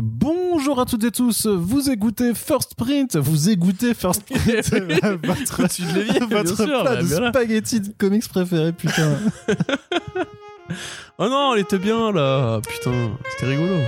Bonjour à toutes et tous, vous écoutez First Print, vous écoutez First Print, votre, bien votre sûr, plat bah, de spaghetti de comics préféré, putain. Oh non, elle était bien là. Putain, c'était rigolo.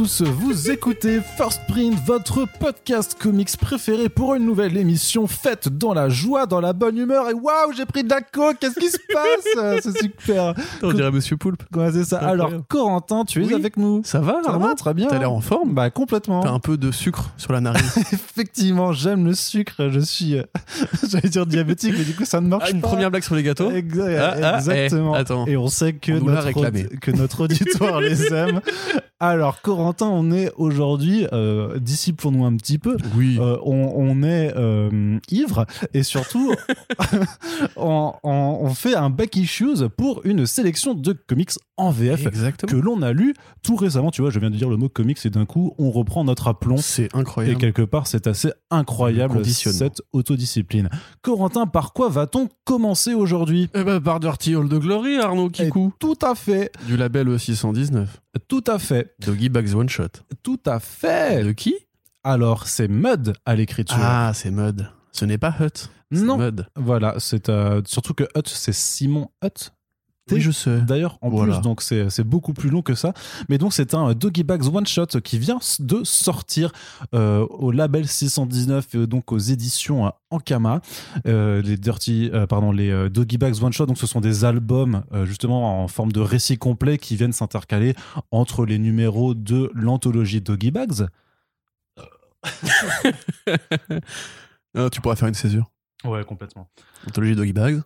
Tous, vous écoutez First Print, votre podcast comics préféré pour une nouvelle émission faite dans la joie, dans la bonne humeur et waouh, j'ai pris de la coke, qu'est-ce qui se passe C'est super. On dirait Monsieur Poulpe. Ouais, c'est ça. Alors. Corentin, tu es Oui. avec nous. Ça va, Ça va, très bien. T'as l'air en forme Bah, complètement. T'as un peu de sucre sur la narine. Effectivement, j'aime le sucre, je suis, euh, j'allais dire diabétique, mais du coup, ça ne marche Ah, une pas. première blague sur les gâteaux Exa- Ah, ah, exactement. eh, attends. Et on sait que On notre, que notre auditoire les aime. Alors, Corentin, on est aujourd'hui, euh, disciple-nous un petit peu. Oui. Euh, on, on est euh, ivre et surtout on, on- on fait un back issues pour une sélection de comics en VF que Exactement. l'on a lu tout récemment. Tu vois, je viens de dire le mot comics et d'un coup on reprend notre aplomb. C'est Et incroyable. quelque part, c'est assez incroyable cette autodiscipline. Corentin, par quoi va-t-on commencer aujourd'hui? Eh ben, par Dirty All the Glory, Arnaud Eh, Kikou. Tout à fait, Du label 619. Tout à fait, Doggy Bags One Shot. tout à fait. De qui? Alors, c'est Mud à l'écriture. Ah, c'est Mud. Ce n'est pas Hut. c'est Non. Mud. Voilà, c'est euh, surtout que Hut, c'est Simon Hut. Oui, je sais. D'ailleurs, en Voilà. plus, donc c'est beaucoup plus long que ça. Mais donc, c'est un Doggy Bags One Shot qui vient de sortir euh, au label 619, et donc aux éditions euh, Ankama. Euh, les Dirty, euh, pardon, les euh, Doggy Bags One Shot, donc ce sont des albums euh, justement en forme de récit complet qui viennent s'intercaler entre les numéros de l'anthologie Doggy Bags. Ah, tu pourras faire une césure. Ouais, complètement. Anthologie Doggy Bags.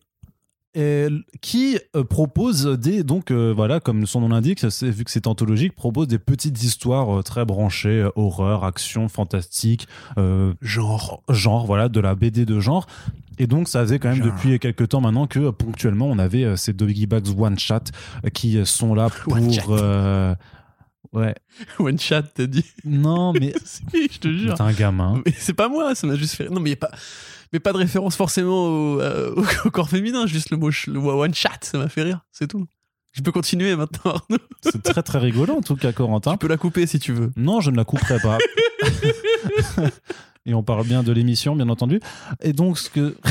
Et qui euh, propose des donc euh, voilà comme son nom l'indique vu que c'est anthologique propose des petites histoires euh, très branchées euh, horreur action fantastique Genre. genre voilà de la BD de genre et donc ça faisait quand même Genre. depuis quelques temps maintenant que ponctuellement on avait ces Doggy Bags One Shot euh, qui sont là pour ouais One Shot, t'as dit? non mais Oui, je te jure. t'es un gamin Mais c'est pas moi, ça m'a juste fait. Non, mais y a pas. Mais pas de référence forcément au, euh, au corps féminin, juste le mot le one chat, ça m'a fait rire, c'est tout. Je peux continuer maintenant, Arnaud. c'est très très rigolo en tout cas Corentin Tu peux la couper si tu veux. Non, je ne la couperai pas. Et on parle bien de l'émission, bien entendu. Et donc, ce que.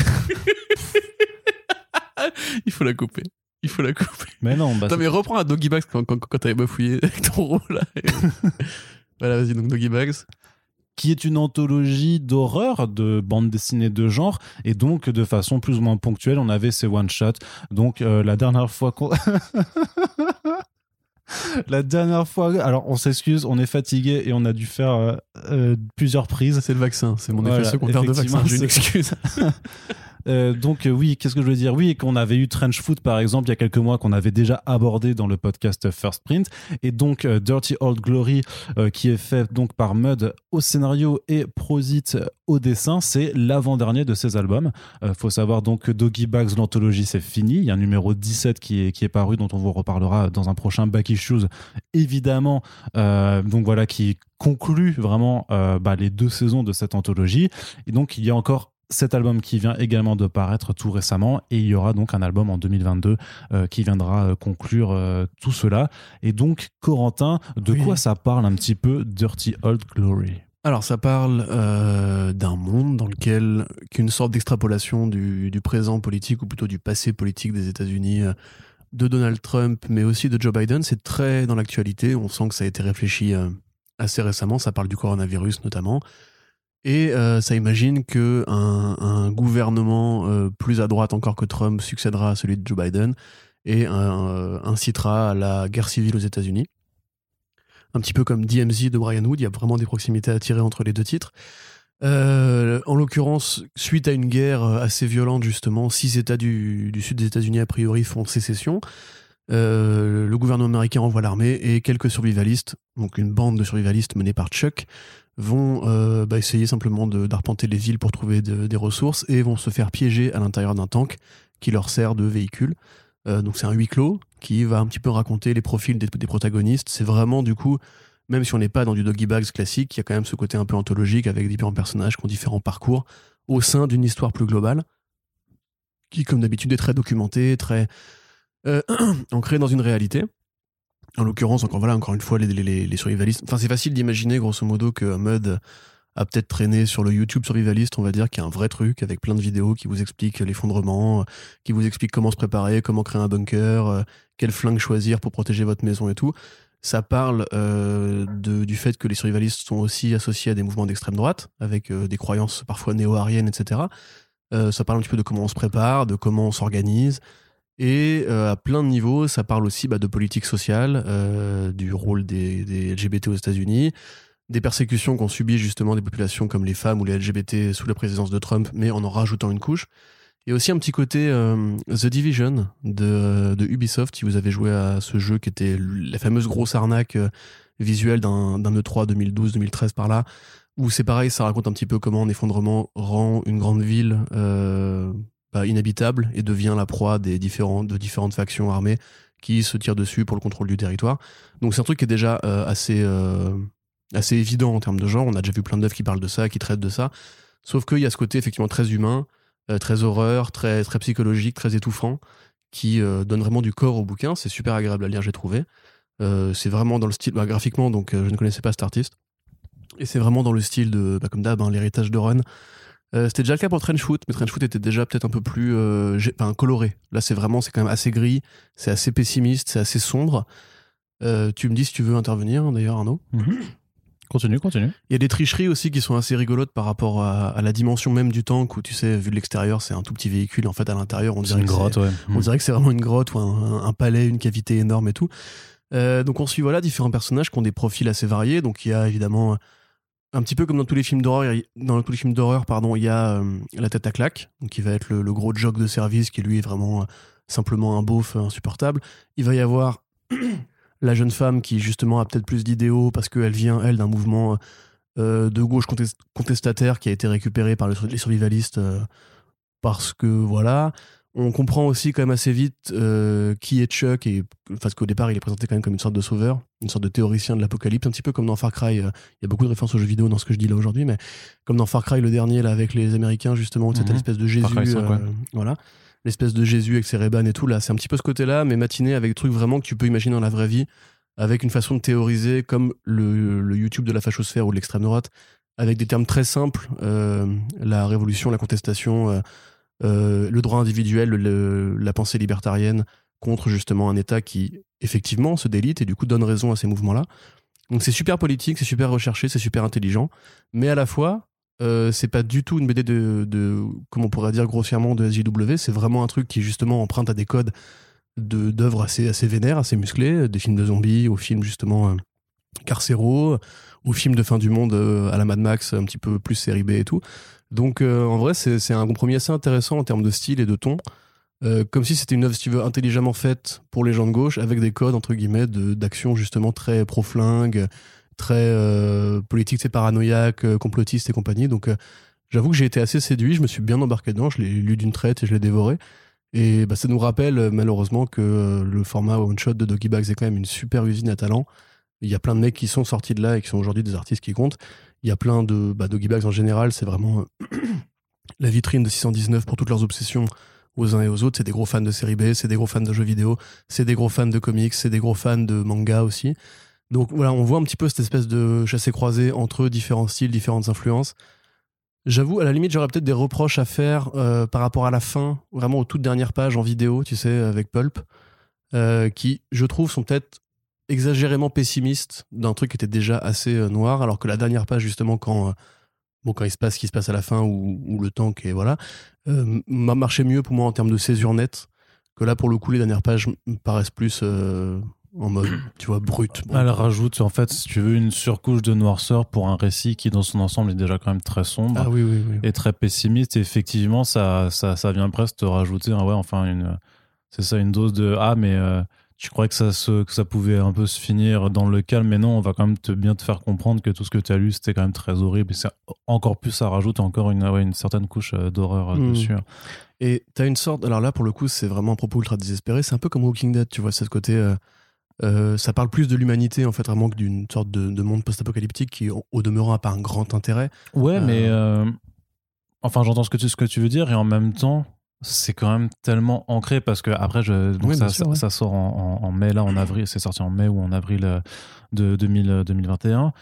Il faut la couper. Il faut la couper. Mais non, bah, Attends, mais reprends à Doggy Bags quand, quand, quand t'avais bafouillé avec ton rôle là. voilà, vas-y, donc Doggy Bags. Qui est une anthologie d'horreur, de bande dessinée de genre, et donc de façon plus ou moins ponctuelle, on avait ces one-shots. Donc euh, la dernière fois qu'on... La dernière fois, alors on s'excuse, on est fatigué et on a dû faire euh, euh, plusieurs prises. C'est le vaccin, c'est mon Voilà, effet secondaire de vaccin, j'ai une excuse. Euh, donc euh, oui, qu'est-ce que je veux dire? Oui, qu'on avait eu Trench Foot par exemple il y a quelques mois qu'on avait déjà abordé dans le podcast First Print et donc euh, Dirty Old Glory qui est fait donc par Mud au scénario et Prosit au dessin, c'est l'avant-dernier de ces albums. Euh, faut savoir donc que Doggy Bags l'anthologie c'est fini, il y a un numéro 17 qui est qui est paru dont on vous reparlera dans un prochain Back Issues évidemment. Donc voilà qui conclut vraiment bah, les deux saisons de cette anthologie et donc il y a encore cet album qui vient également de paraître tout récemment et il y aura donc un album en 2022 euh, qui viendra euh, conclure euh, tout cela. Et donc, Corentin, de Oui. quoi ça parle un petit peu Dirty Old Glory? Alors, ça parle euh, d'un monde dans lequel qu'une sorte d'extrapolation du, du présent politique, ou plutôt du passé politique des États-Unis, de Donald Trump, mais aussi de Joe Biden, c'est très dans l'actualité. On sent que ça a été réfléchi assez récemment. Ça parle du coronavirus notamment. Et euh, ça imagine que un, gouvernement euh, plus à droite encore que Trump succédera à celui de Joe Biden et euh, incitera à la guerre civile aux États-Unis. Un petit peu comme DMZ de Brian Wood, il y a vraiment des proximités à tirer entre les deux titres. En l'occurrence, suite à une guerre assez violente, justement, six États du, du sud des États-Unis, a priori, font sécession. Euh, le gouvernement américain envoie l'armée et quelques survivalistes, donc une bande de survivalistes menée par Chuck, vont euh, bah, essayer simplement d'arpenter les villes pour trouver de- des ressources et vont se faire piéger à l'intérieur d'un tank qui leur sert de véhicule. Euh, donc c'est un huis clos qui va un petit peu raconter les profils des, des protagonistes. C'est vraiment du coup, même si on n'est pas dans du doggy bags classique, il y a quand même ce côté un peu anthologique avec différents personnages qui ont différents parcours au sein d'une histoire plus globale, qui comme d'habitude est très documentée, très euh, ancrée dans une réalité. En l'occurrence, encore voilà, encore une fois, les, survivalistes. Enfin, c'est facile d'imaginer, grosso modo, que Mud a peut-être traîné sur le YouTube survivaliste, on va dire, qui est un vrai truc, avec plein de vidéos qui vous expliquent l'effondrement, qui vous expliquent comment se préparer, comment créer un bunker, euh, quel flingue choisir pour protéger votre maison et tout. Ça parle euh, du fait que les survivalistes sont aussi associés à des mouvements d'extrême droite, avec euh, des croyances parfois néo-ariennes, etc. Ça parle un petit peu de comment on se prépare, de comment on s'organise. Et euh, à plein de niveaux, ça parle aussi bah, de politique sociale, euh, du rôle des, LGBT aux États-Unis, des persécutions qu'ont subies justement des populations comme les femmes ou les LGBT sous la présidence de Trump, mais en en rajoutant une couche. Et aussi un petit côté euh, The Division de, de, Ubisoft, si vous avez joué à ce jeu qui était la fameuse grosse arnaque visuelle d'un E3 2012-2013 par là, où c'est pareil, ça raconte un petit peu comment un effondrement rend une grande ville inhabitable et devient la proie des différents, de différentes factions armées qui se tirent dessus pour le contrôle du territoire. Donc c'est un truc qui est déjà euh, assez assez évident en termes de genre. On a déjà vu plein d'œuvres qui parlent de ça, qui traitent de ça. Sauf qu'il y a ce côté effectivement très humain, euh, très horreur, très, très psychologique, très étouffant, qui euh, donne vraiment du corps au bouquin. C'est super agréable à lire, j'ai trouvé. Euh, c'est vraiment dans le style, bah, graphiquement, donc je ne connaissais pas cet artiste. Et c'est vraiment dans le style de, bah, comme d'hab, hein, l'héritage de Run. C'était déjà le cas pour Trenchfoot, mais Trenchfoot était déjà peut-être un peu plus enfin, coloré. Là, c'est vraiment, c'est quand même assez gris, c'est assez pessimiste, c'est assez sombre. tu me dis si tu veux intervenir, d'ailleurs, Arnaud. Mhm. Continue, continue. Il y a des tricheries aussi qui sont assez rigolotes par rapport à, à la dimension même du tank où tu sais, vu de l'extérieur, c'est un tout petit véhicule. En fait, à l'intérieur, on dirait une que grotte, ouais. on Mm. dirait que c'est vraiment une grotte ou un, un palais, une cavité énorme et tout. Euh, donc on suit voilà différents personnages qui ont des profils assez variés. Donc il y a évidemment un petit peu comme dans tous les films d'horreur, dans tous les films d'horreur, pardon, il y a euh, la tête à claque, qui va être le, gros jock de service qui lui est vraiment euh, simplement un beauf euh, insupportable. Il va y avoir la jeune femme qui justement a peut-être plus d'idéaux parce qu'elle vient elle d'un mouvement de gauche contest- contestataire qui a été récupéré par le- les survivalistes parce que voilà. On comprend aussi quand même assez vite euh, qui est Chuck et parce qu'au départ il est présenté quand même comme une sorte de sauveur, une sorte de théoricien de l'apocalypse, un petit peu comme dans Far Cry. euh, Il y a beaucoup de références aux jeux vidéo dans ce que je dis là aujourd'hui, mais comme dans Far Cry le dernier là avec les Américains justement, où c'était Mhm. l'espèce de Jésus, Far Cry 5, ouais. euh, voilà, l'espèce de Jésus avec ses rébans et tout là, c'est un petit peu ce côté-là, mais matiné avec des trucs vraiment que tu peux imaginer dans la vraie vie, avec une façon de théoriser comme le, le YouTube de la fachosphère ou de l'extrême droite, avec des termes très simples, euh, la révolution, la contestation. Euh, le droit individuel, la pensée libertarienne contre justement un État qui effectivement se délite et du coup donne raison à ces mouvements-là. Donc c'est super politique, c'est super recherché, c'est super intelligent, mais à la fois euh, c'est pas du tout une BD de, de comme on pourrait dire grossièrement de SJW, c'est vraiment un truc qui justement emprunte à des codes de d'œuvres assez assez vénères, assez musclées, des films de zombies, aux films justement euh, carcéraux, aux films de fin du monde euh, à la Mad Max, un petit peu plus série B et tout. Donc euh, en vrai, c'est un compromis assez intéressant en termes de style et de ton. Euh, comme si c'était une œuvre, si tu veux, intelligemment faite pour les gens de gauche, avec des codes, entre guillemets, d'action justement très pro-flingue, très euh, politique, c'est paranoïaque, complotiste et compagnie. Donc j'avoue que j'ai été assez séduit, je me suis bien embarqué dedans, je l'ai lu d'une traite et je l'ai dévoré. Et bah, ça nous rappelle malheureusement que le format one-shot de Doggy Bags est quand même une super usine à talent. Il y a plein de mecs qui sont sortis de là et qui sont aujourd'hui des artistes qui comptent. Il y a plein de bah, Doggy Bags en général, c'est vraiment euh, la vitrine de 619 pour toutes leurs obsessions aux uns et aux autres. C'est des gros fans de série B, c'est des gros fans de jeux vidéo, c'est des gros fans de comics, c'est des gros fans de manga aussi. Donc voilà, on voit un petit peu cette espèce de chassé-croisé entre différents styles, différentes influences. J'avoue, à la limite, j'aurais peut-être des reproches à faire euh, par rapport à la fin, vraiment aux toutes dernières pages en vidéo, tu sais, avec Pulp, euh, qui, je trouve, sont peut-être exagérément pessimistes d'un truc qui était déjà assez euh, noir, alors que la dernière page, justement, quand, euh, bon, quand il se passe ce qui se passe à la fin, ou, ou le tank, et voilà, euh, m'a marché mieux pour moi en termes de césure nette, que là, pour le coup, les dernières pages me paraissent plus euh, en mode, tu vois, brut. Bon, Elle rajoute, en fait, si tu veux, une surcouche de noirceur pour un récit qui, dans son ensemble, est déjà quand même très sombre. ah oui, oui, oui. et très pessimiste. Et effectivement, ça, ça, ça vient presque te rajouter, un- ouais, enfin, une, c'est ça, une dose de ah, mais euh, tu croyais que ça, se, que ça pouvait un peu se finir dans le calme, mais non, on va quand même te, bien te faire comprendre que tout ce que tu as lu, c'était quand même très horrible. Et c'est encore plus, ça rajoute encore une, une certaine couche euh, d'horreur euh, Mm. dessus. Et t'as une sorte. Alors là, pour le coup, c'est vraiment un propos ultra désespéré. C'est un peu comme Walking Dead, tu vois, c'est ce côté. euh, euh, ça parle plus de l'humanité, en fait, vraiment que d'une sorte de, de monde post-apocalyptique qui, au, au demeurant, n'a pas un grand intérêt. Ouais, Euh. mais enfin, j'entends ce que tu ce que tu veux dire et en même temps, c'est quand même tellement ancré parce que après, je, donc Oui, ça, bien sûr, ça, ouais. ça sort en, en- en mai là, en avril, c'est sorti en mai ou en avril euh, de 2000, euh, 2021.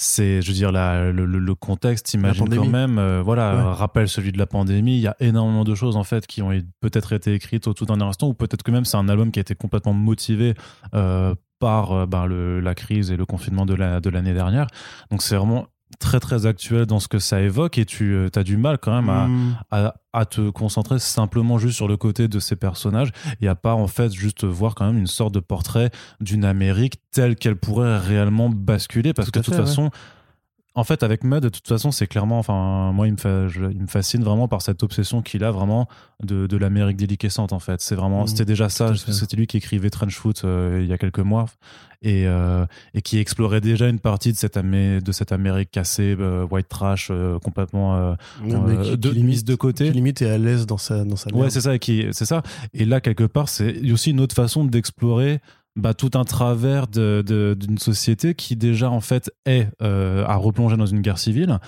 C'est, je veux dire, la- le, le- contexte, imagine quand même, euh, voilà, Ouais. euh, rappelle celui de la pandémie. Il y a énormément de choses en fait qui ont peut-être été écrites au tout dernier instant, ou peut-être que même c'est un album qui a été complètement motivé euh, par euh, ben, le, la crise et le confinement de la- de l'année dernière. Donc c'est vraiment très très actuel dans ce que ça évoque et tu as du mal quand même à, Mm. à, à te concentrer simplement juste sur le côté de ces personnages et à pas en fait juste voir quand même une sorte de portrait d'une Amérique telle qu'elle pourrait réellement basculer parce Tout que de toute fait, ouais. En fait avec Mud de toute façon c'est clairement enfin moi il me, fa- je- il me fascine vraiment par cette obsession qu'il a vraiment de, de l'Amérique déliquescente en fait c'est vraiment Mhm, c'était déjà ça c'était lui qui écrivait Trenchfoot euh, il y a quelques mois et, euh, et qui explorait déjà une partie de cette, Amé- de cette Amérique cassée euh, white trash complètement qui- de- qui limite- mise de côté. Qui limite est à l'aise dans sa, dans sa Ouais, c'est ça, et qui, c'est ça. Et là, quelque part, c'est aussi une autre façon d'explorer bah, tout un travers de- de- d'une société qui déjà en fait est euh, à replonger dans une guerre civile.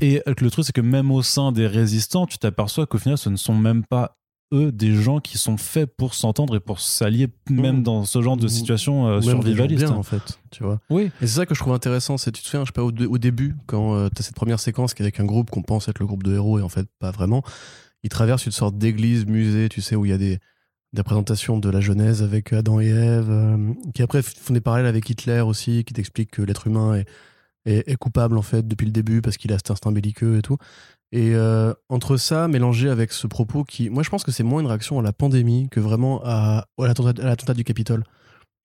Et le truc, c'est que même au sein des résistants, tu t'aperçois qu'au final, ce ne sont même pas eux des gens qui sont faits pour s'entendre et pour s'allier même Mmh. dans ce genre de Mmh. situation euh, survivaliste. bien, en fait, tu vois. Oui. Et c'est ça que je trouve intéressant, c'est tu te souviens, je sais pas, au, dé- au début, quand tu as cette première séquence qui est avec un groupe qu'on pense être le groupe de héros et en fait pas vraiment, ils traversent une sorte d'église, musée, tu sais, où il y a des, des représentations de la Genèse avec Adam et Ève, euh, qui après font des parallèles avec Hitler aussi, qui t'expliquent que l'être humain est, est, est coupable en fait depuis le début parce qu'il a cet instinct belliqueux et tout. Et euh, entre ça, mélangé avec ce propos qui, moi je pense que c'est moins une réaction à la pandémie que vraiment à, à l'attentat du Capitole.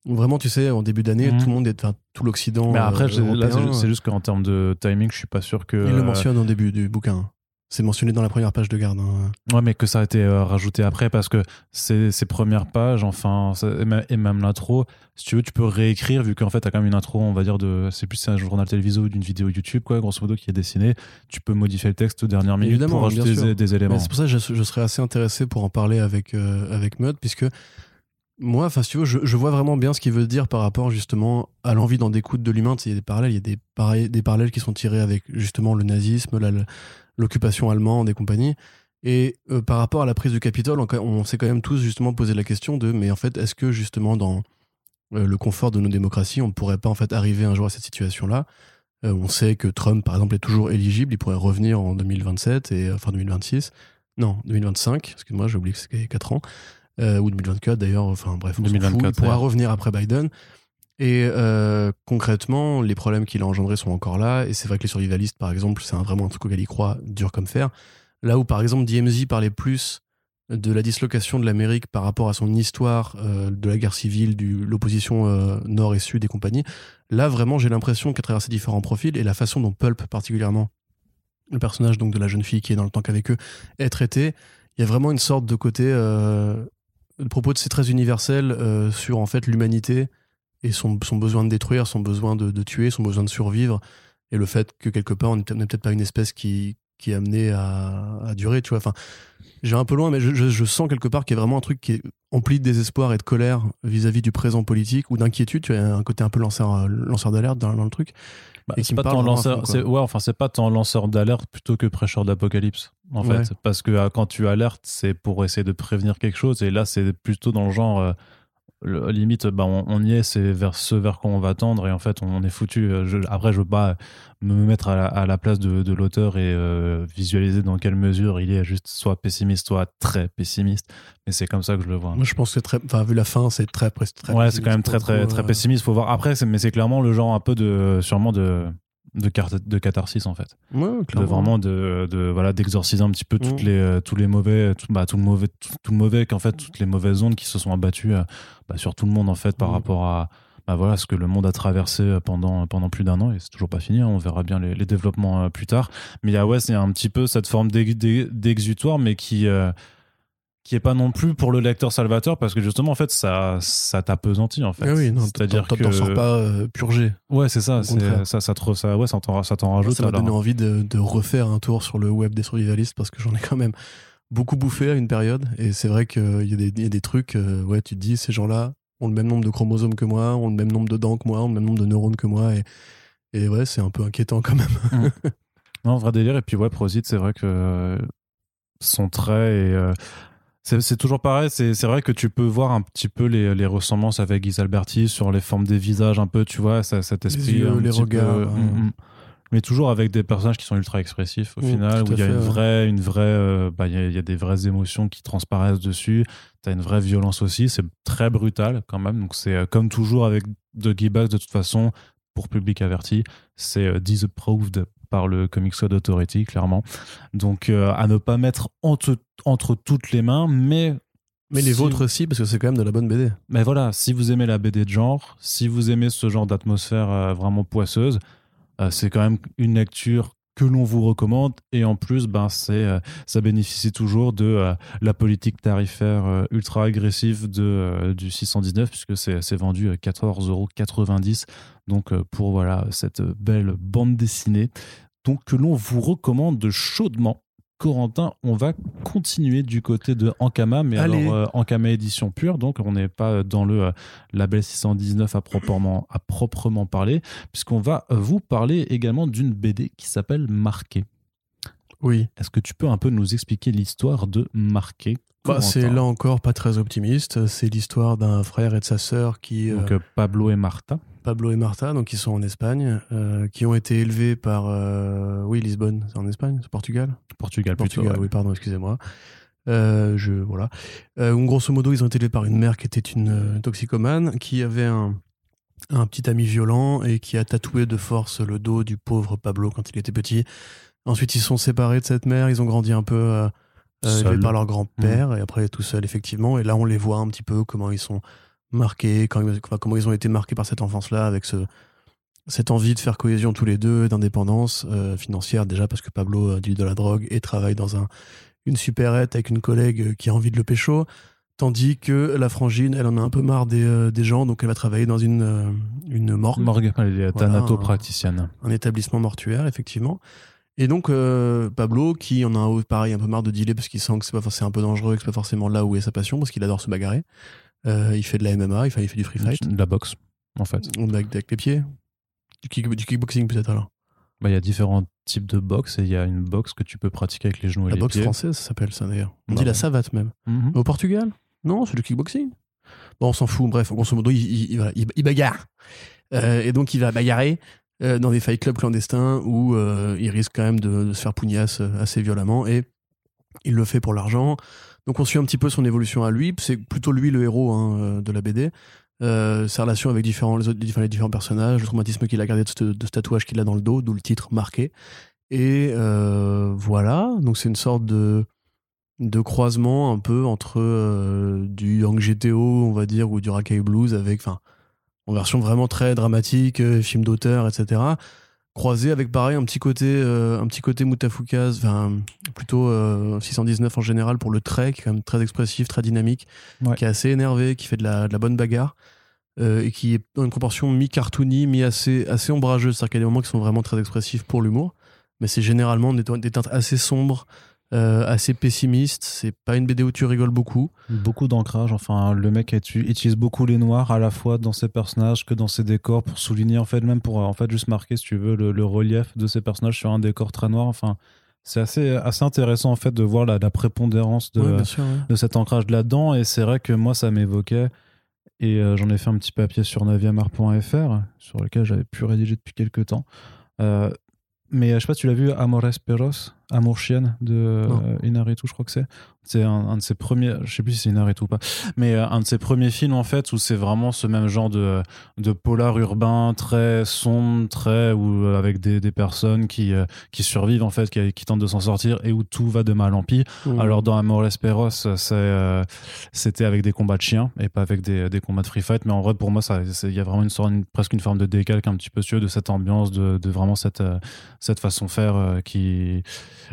Vraiment, tu sais, en début d'année, Mhm. tout le monde est, enfin, tout l'Occident. Mais après, euh, c'est- juste- qu'en termes de timing, je suis pas sûr que. il le mentionne au début du bouquin. C'est mentionné dans la première page de garde. hein. Ouais, mais que ça a été euh, rajouté après parce que ces, ces premières pages, enfin, ça- et même- l'intro, si tu veux, tu peux réécrire vu qu'en fait, t'as quand même une intro, on va dire, de, c'est plus un journal télévisé ou d'une vidéo YouTube, quoi, grosso modo, qui est dessinée. Tu peux modifier le texte aux dernières minutes Évidemment, pour rajouter des, des éléments. C'est pour ça que je, je serais assez intéressé pour en parler avec, euh, avec Mud, puisque moi, enfin, si tu veux, je, je vois vraiment bien ce qu'il veut dire par rapport justement à l'envie d'en découdre de l'humain. Tu sais, Il y a des parallèles, il y a des, des parallèles qui sont tirés avec justement le nazisme, la- l'occupation allemande et compagnie. Et euh, par rapport à la prise du Capitole, on, on s'est quand même tous justement posé la question de, mais en fait, est-ce que justement dans euh, le confort de nos démocraties, on ne pourrait pas en fait arriver un jour à cette situation-là? Euh, On sait que Trump, par exemple, est toujours éligible, il pourrait revenir en 2027 et enfin 2026. Non, 2025, excuse-moi, j'ai oublié que c'est 4 ans. Ou 2024 d'ailleurs, enfin bref, on s'en fout. 2024, il pourra revenir après Biden. Et euh, concrètement, les problèmes qu'il a engendrés sont encore là. Et c'est vrai que les survivalistes, par exemple, c'est vraiment un truc auquel il croit dur comme fer. Là où, par exemple, DMZ parlait plus de la dislocation de l'Amérique par rapport à son histoire euh, de la guerre civile, de l'opposition euh, nord et sud et compagnie. Là, vraiment, j'ai l'impression qu'à travers ces différents profils et la façon dont Pulp, particulièrement, le personnage donc de la jeune fille qui est dans le tank avec eux, est traité, il y a vraiment une sorte de côté. Le propos de c'est très universel sur en fait l'humanité et son, son besoin de détruire, son besoin de, de tuer, son besoin de survivre et le fait que quelque part on n'est peut-être pas une espèce qui, qui est amenée à, à durer, tu vois. Enfin, j'ai un peu loin, mais je, je- je sens quelque part qu'il y a vraiment un truc qui est empli de désespoir et de colère vis-à-vis du présent politique ou d'inquiétude. Tu as un côté un peu lanceur, lanceur d'alerte dans, dans le truc. Bah, c'est pas tant lanceur, fond, ouais, enfin c'est pas tant lanceur d'alerte plutôt que prêcheur d'apocalypse en Ouais. fait, parce que euh, quand tu alertes, c'est pour essayer de prévenir quelque chose, et là c'est plutôt dans le genre euh, le- limite, bah, on, on y est, c'est vers ce vers quoi on va tendre, et en fait on est foutu. Euh, Je- après, je veux pas me mettre à la, à la place de, de l'auteur et euh, visualiser dans quelle mesure il est juste soit pessimiste, soit très pessimiste, mais c'est comme ça que je le vois. Moi, je pense que très. Vu la fin, c'est très. très ouais, c'est quand même très très très euh, pessimiste. Faut voir après, c'est- mais c'est clairement le genre un peu de sûrement de de, de catharsis en fait Ouais, de clairement. vraiment de, de voilà d'exorciser un petit peu toutes Mm. les euh, tous les mauvais tout, bah, tout le mauvais tout, tout le mauvais qu'en fait toutes les mauvaises ondes qui se sont abattues euh, bah, sur tout le monde en fait par Mm. rapport à bah, voilà ce que le monde a traversé euh, pendant pendant plus d'un an et c'est toujours pas fini hein, on verra bien les, les développements euh, plus tard mais il y a ouais il y a un petit peu cette forme d'ex- d'ex- d'exutoire mais qui euh, qui est pas non plus pour le lecteur salvateur parce que justement en fait ça ça t'apesantit en fait Ah oui, non, c'est-à-dire t'en- que t'en sors pas euh, purgé. ouais c'est ça c'est- ça ça te ça ouais ça t'en ça t'en rajoute Ça m'a donné envie de, de refaire un tour sur le web des survivalistes parce que j'en ai quand même beaucoup bouffé à une période. Et c'est vrai qu'il y, a des- y a des trucs, euh, ouais, tu te dis, ces gens-là ont le même nombre de chromosomes que moi, ont le même nombre de dents que moi, ont le même nombre de neurones que moi. Et, et ouais, c'est un peu inquiétant quand même. Non, vrai délire. Et puis, ouais, Prosit, c'est vrai que euh, son trait et. euh, c'est toujours pareil, c'est vrai que tu peux voir un petit peu les, les ressemblances avec Guy Alberti sur les formes des visages, un peu, tu vois, ça- cet esprit. yeux, un les petit regards, peu- hein. Mm, mm. Mais toujours avec des personnages qui sont ultra expressifs au Mm, final, où il y a fait, une ouais. vraie, une vraie, euh, bah, il y, a- il y a des vraies émotions qui transparaissent dessus. T'as une vraie violence aussi, c'est très brutal quand même. Donc c'est euh, comme toujours avec de Guy de toute façon, pour public averti, c'est euh, disapproved par le Comics Code Authority, clairement. Donc euh, à ne pas mettre entre, entre toutes les mains, mais Mais les si- vôtres aussi, parce que c'est quand même de la bonne BD. mais voilà, si vous aimez la BD de genre, si vous aimez ce genre d'atmosphère euh, vraiment poisseuse, euh, c'est quand même une lecture que l'on vous recommande. Et en plus, ben, euh, ça bénéficie toujours de euh, la politique tarifaire euh, ultra agressive de, du 619, puisque c'est, c'est vendu à 14,90€. Donc, pour voilà, cette belle bande dessinée, donc, que l'on vous recommande chaudement. Corentin, on va continuer du côté de Ankama, mais Allez. alors euh, Ankama édition pure, donc on n'est pas dans le euh, label 619 à proprement, à proprement parler, puisqu'on va euh, vous parler également d'une BD qui s'appelle Marqué. Oui. Est-ce que tu peux un peu nous expliquer l'histoire de Marqué Bah, c'est là encore pas très optimiste. C'est l'histoire d'un frère et de sa sœur qui. Donc euh, euh, Pablo et Marta. Pablo et Marta, donc ils sont en Espagne, euh, qui ont été élevés par. euh, oui, Lisbonne, c'est en Espagne, c'est Portugal? Portugal, plutôt. Portugal, ouais. oui, pardon, excusez-moi. Euh, je, voilà. Euh, grosso modo, ils ont été élevés par une mère qui était une euh, toxicomane, qui avait un, un petit ami violent et qui a tatoué de force le dos du pauvre Pablo quand il était petit. Ensuite, ils sont séparés de cette mère, ils ont grandi un peu euh, euh, élevés par leur grand-père, et après tout seul, effectivement. Et là, on les voit un petit peu comment ils sont marqués, quand, enfin, comment ils ont été marqués par cette enfance-là, avec ce, cette envie de faire cohésion tous les deux, d'indépendance euh, financière déjà parce que Pablo euh, deal de la drogue et travaille dans un, une supérette avec une collègue euh, qui a envie de le pécho, tandis que la frangine, elle en a un peu marre des, euh, des gens, donc elle va travailler dans une, euh, une morgue, Morgue, elle est Voilà, thanatopraticienne. un établissement mortuaire, effectivement. Et donc euh, Pablo, qui en a un, pareil un peu marre de dealer parce qu'il sent que c'est pas forcément un peu dangereux, que c'est pas forcément là où est sa passion, parce qu'il adore se bagarrer. Euh, il fait de la MMA, il fait, il fait du free fight, De la boxe, en fait. avec, avec les pieds, du, kick- du kickboxing peut-être alors. Bah, Il y a différents types de boxe et il y a une boxe que tu peux pratiquer avec les genoux et La les boxe pieds. française, ça s'appelle ça d'ailleurs. On Bah dit la savate même. Mhm. Au Portugal? Non, c'est le kickboxing. Bon, on s'en fout. Bref, grosso modo, il, il, il- voilà, il- il bagarre. Euh, et donc, il va bagarrer euh, dans des fight clubs clandestins où euh, il risque quand même de, se faire pougnasse euh, assez violemment. Et il le fait pour l'argent. Donc, on suit un petit peu son évolution à lui. C'est plutôt lui le héros hein, de la BD. Sa relation avec différents, les, différents, personnages, le traumatisme qu'il a gardé de ce, tatouage qu'il a dans le dos, d'où le titre marqué. Et voilà, donc c'est une sorte de, de croisement un peu entre du Yang GTO, on va dire, ou du Rakai Blues, avec, enfin, en version vraiment très dramatique, euh, film d'auteur, etc. Croisé avec pareil un petit côté, euh, un petit côté enfin plutôt euh, 619 en général pour le trait, qui est quand même très expressif, très dynamique, Ouais. qui est assez énervé, qui fait de la, de la bonne bagarre. euh, et qui est dans une proportion mi-cartoony, mi-assez assez ombrageuse. C'est-à-dire qu'il y a des moments qui sont vraiment très expressifs pour l'humour, mais c'est généralement des, des teintes assez sombres, euh, assez pessimistes. C'est pas une BD où tu rigoles beaucoup. Beaucoup d'ancrage. Enfin, le mec utilise beaucoup les noirs à la fois dans ses personnages que dans ses décors pour souligner, en fait, même pour euh, en fait juste marquer, si tu veux, le, le relief de ses personnages sur un décor très noir. Enfin, c'est assez, assez intéressant en fait de voir la, la prépondérance de, Ouais, sûr. ouais. de cet ancrage là-dedans. Et c'est vrai que moi, ça m'évoquait. Et euh, j'en ai fait un petit papier sur 9art.fr, sur lequel j'avais pu rédiger depuis quelques temps. Euh, mais je sais pas, tu l'as vu, Amores Perros, Amour Chienne de Non. euh, Inarritu, je crois que c'est. C'est un, un de ses premiers, je sais plus si c'est Inarritu ou pas, mais euh, un de ses premiers films en fait où c'est vraiment ce même genre de, de polar urbain très sombre, très où, euh, avec des, des personnes qui, qui survivent en fait, qui, qui tentent de s'en sortir et où tout va de mal en pis. Mm. Alors dans c'est, euh, c'était avec des combats de chiens et pas avec des, des combats de free fight. Mais en vrai, pour moi, il y a vraiment une sorte, une- presque une forme de décalque un petit peu de cette ambiance, de, de vraiment cette, cette façon de faire qui,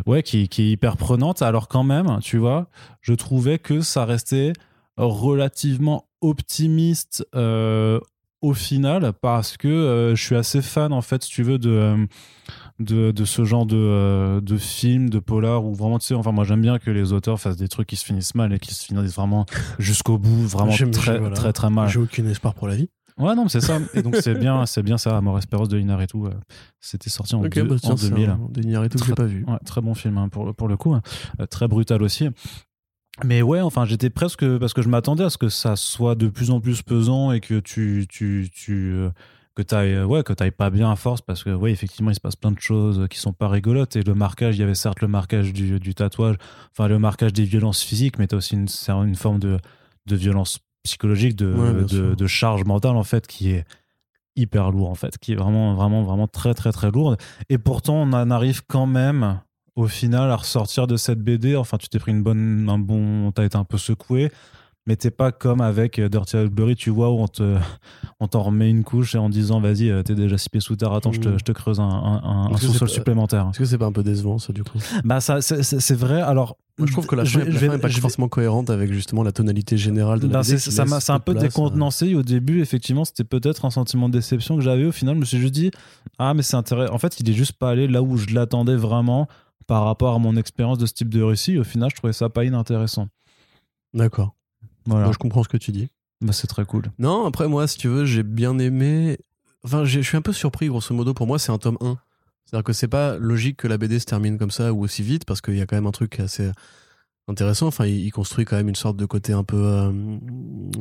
ouais, qui, qui est hyper prenante. Alors quand même, tu vois, je trouvais que ça restait relativement optimiste euh, au final parce que euh, je suis assez fan en fait si tu veux de euh, de, de ce genre de, de film de polar où vraiment tu sais enfin moi j'aime bien que les auteurs fassent des trucs qui se finissent mal et qui se finissent vraiment jusqu'au bout vraiment très, voilà. très très mal J'ai aucun espoir pour la vie. Ouais non mais c'est ça et donc c'est bien c'est bien ça Amor Esperos de Linar et tout c'était sorti en, Ok, deux- bah tiens, en c'est 2000 un Denis tout que j'ai pas vu. Ouais, très bon film hein, pour, pour le coup. hein. Euh, très brutal aussi. Mais ouais, enfin, j'étais presque. Parce que je m'attendais à ce que ça soit de plus en plus pesant et que tu. tu, tu euh, que t'ailles ouais que t'ailles pas bien à force parce que ouais effectivement il se passe plein de choses qui sont pas rigolotes et le marquage il y avait certes le marquage du, du tatouage enfin le marquage des violences physiques mais t'as aussi une, une forme de, de violence psychologique de, Ouais, de, charge mentale en fait qui est hyper lourd en fait qui est vraiment vraiment vraiment très très très lourde et pourtant on en arrive quand même au final à ressortir de cette BD. Enfin, tu t'es pris une bonne, un bon, t'as été un peu secoué, mais t'es pas comme avec euh, Dirty Library, tu vois, où on te, on t'en remet une couche et en disant, vas-y, euh, t'es déjà six pieds sous terre, attends, je, te, Mm. je te creuse un, un, un- sous-sol supplémentaire. Est-ce que c'est pas un peu décevant ça du coup? Bah, ça, c'est vrai. Alors, Moi je trouve que la je fin, vais- la je fin vais- est pas je forcément cohérente avec justement la tonalité générale de la Ben, BD ça m'a un peu place, décontenancé au début effectivement c'était peut-être un sentiment de déception que j'avais au final je me suis juste dit ah mais c'est intéressant en fait il est juste pas allé là où je l'attendais vraiment par rapport à mon expérience de ce type de récit au final je trouvais ça pas inintéressant euh. D'accord. voilà Moi, je comprends ce que tu dis. Bah, c'est très cool Non, après moi, si tu veux, j'ai bien aimé. Enfin, je suis un peu surpris, grosso modo. Pour moi, c'est un tome 1. C'est-à-dire que c'est pas logique que la BD se termine comme ça ou aussi vite, parce qu'il y a quand même un truc assez intéressant. Enfin, il, construit quand même une sorte de côté un peu euh,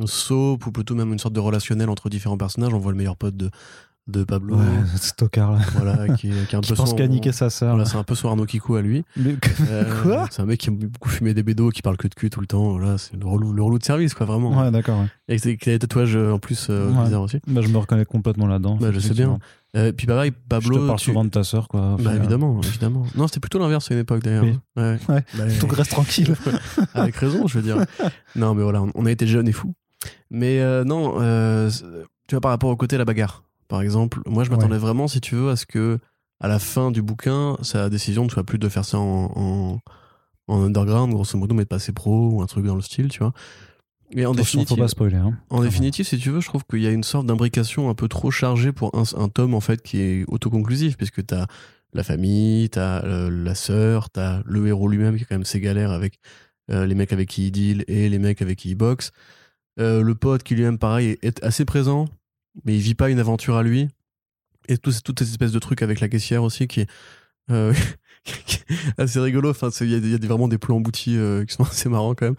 soap, ou plutôt même une sorte de relationnel entre différents personnages. On voit le meilleur pote de, de Pablo, ouais c'est tocard là voilà, qui, est- qui est un qui peu pense son- niquer sa sœur Voilà, c'est un peu son Arnaud Kikou à lui. Euh, Quoi C'est un mec qui aime beaucoup fumer des bédos, qui parle que de cul tout le temps. Voilà, c'est le relou, le relou de service, quoi, vraiment. ouais d'accord ouais. Et qui a des tatouages euh, en plus euh, Ouais. bizarres aussi. bah, je me reconnais complètement là-dedans Bah, je sais bien. Euh, puis pareil, Pablo. je te parle tu- souvent de ta sœur quoi Bah évidemment, évidemment. Non, c'était plutôt l'inverse à une époque d'ailleurs. Oui. Ouais. Ouais. Bah, donc reste tranquille avec raison, je veux dire. non, mais voilà, on- a été jeunes et fous. Mais euh, non, euh, tu vois, par rapport au côté de la bagarre, par exemple, moi je m'attendais vraiment, si tu veux, à ce que à la fin du bouquin, sa décision ne soit plus de faire ça en, en, en underground, grosso modo, mais de passer pro ou un truc dans le style, tu vois. Et en Attention, faut définitive, pas spoiler hein. en définitive, si tu veux, je trouve qu'il y a une sorte d'imbrication un peu trop chargée pour un, un tome en fait qui est autoconclusif, puisque t'as la famille, t'as euh, la sœur, t'as le héros lui-même qui a quand même ses galères avec euh, les mecs avec qui il deal et les mecs avec qui il boxe. Euh, le pote qui lui-même, pareil, est, assez présent, mais il vit pas une aventure à lui. Et tout, toute cette espèce de truc avec la caissière aussi qui est assez rigolo. Enfin, il y a, y vraiment des plans emboutis euh, qui sont assez marrants quand même.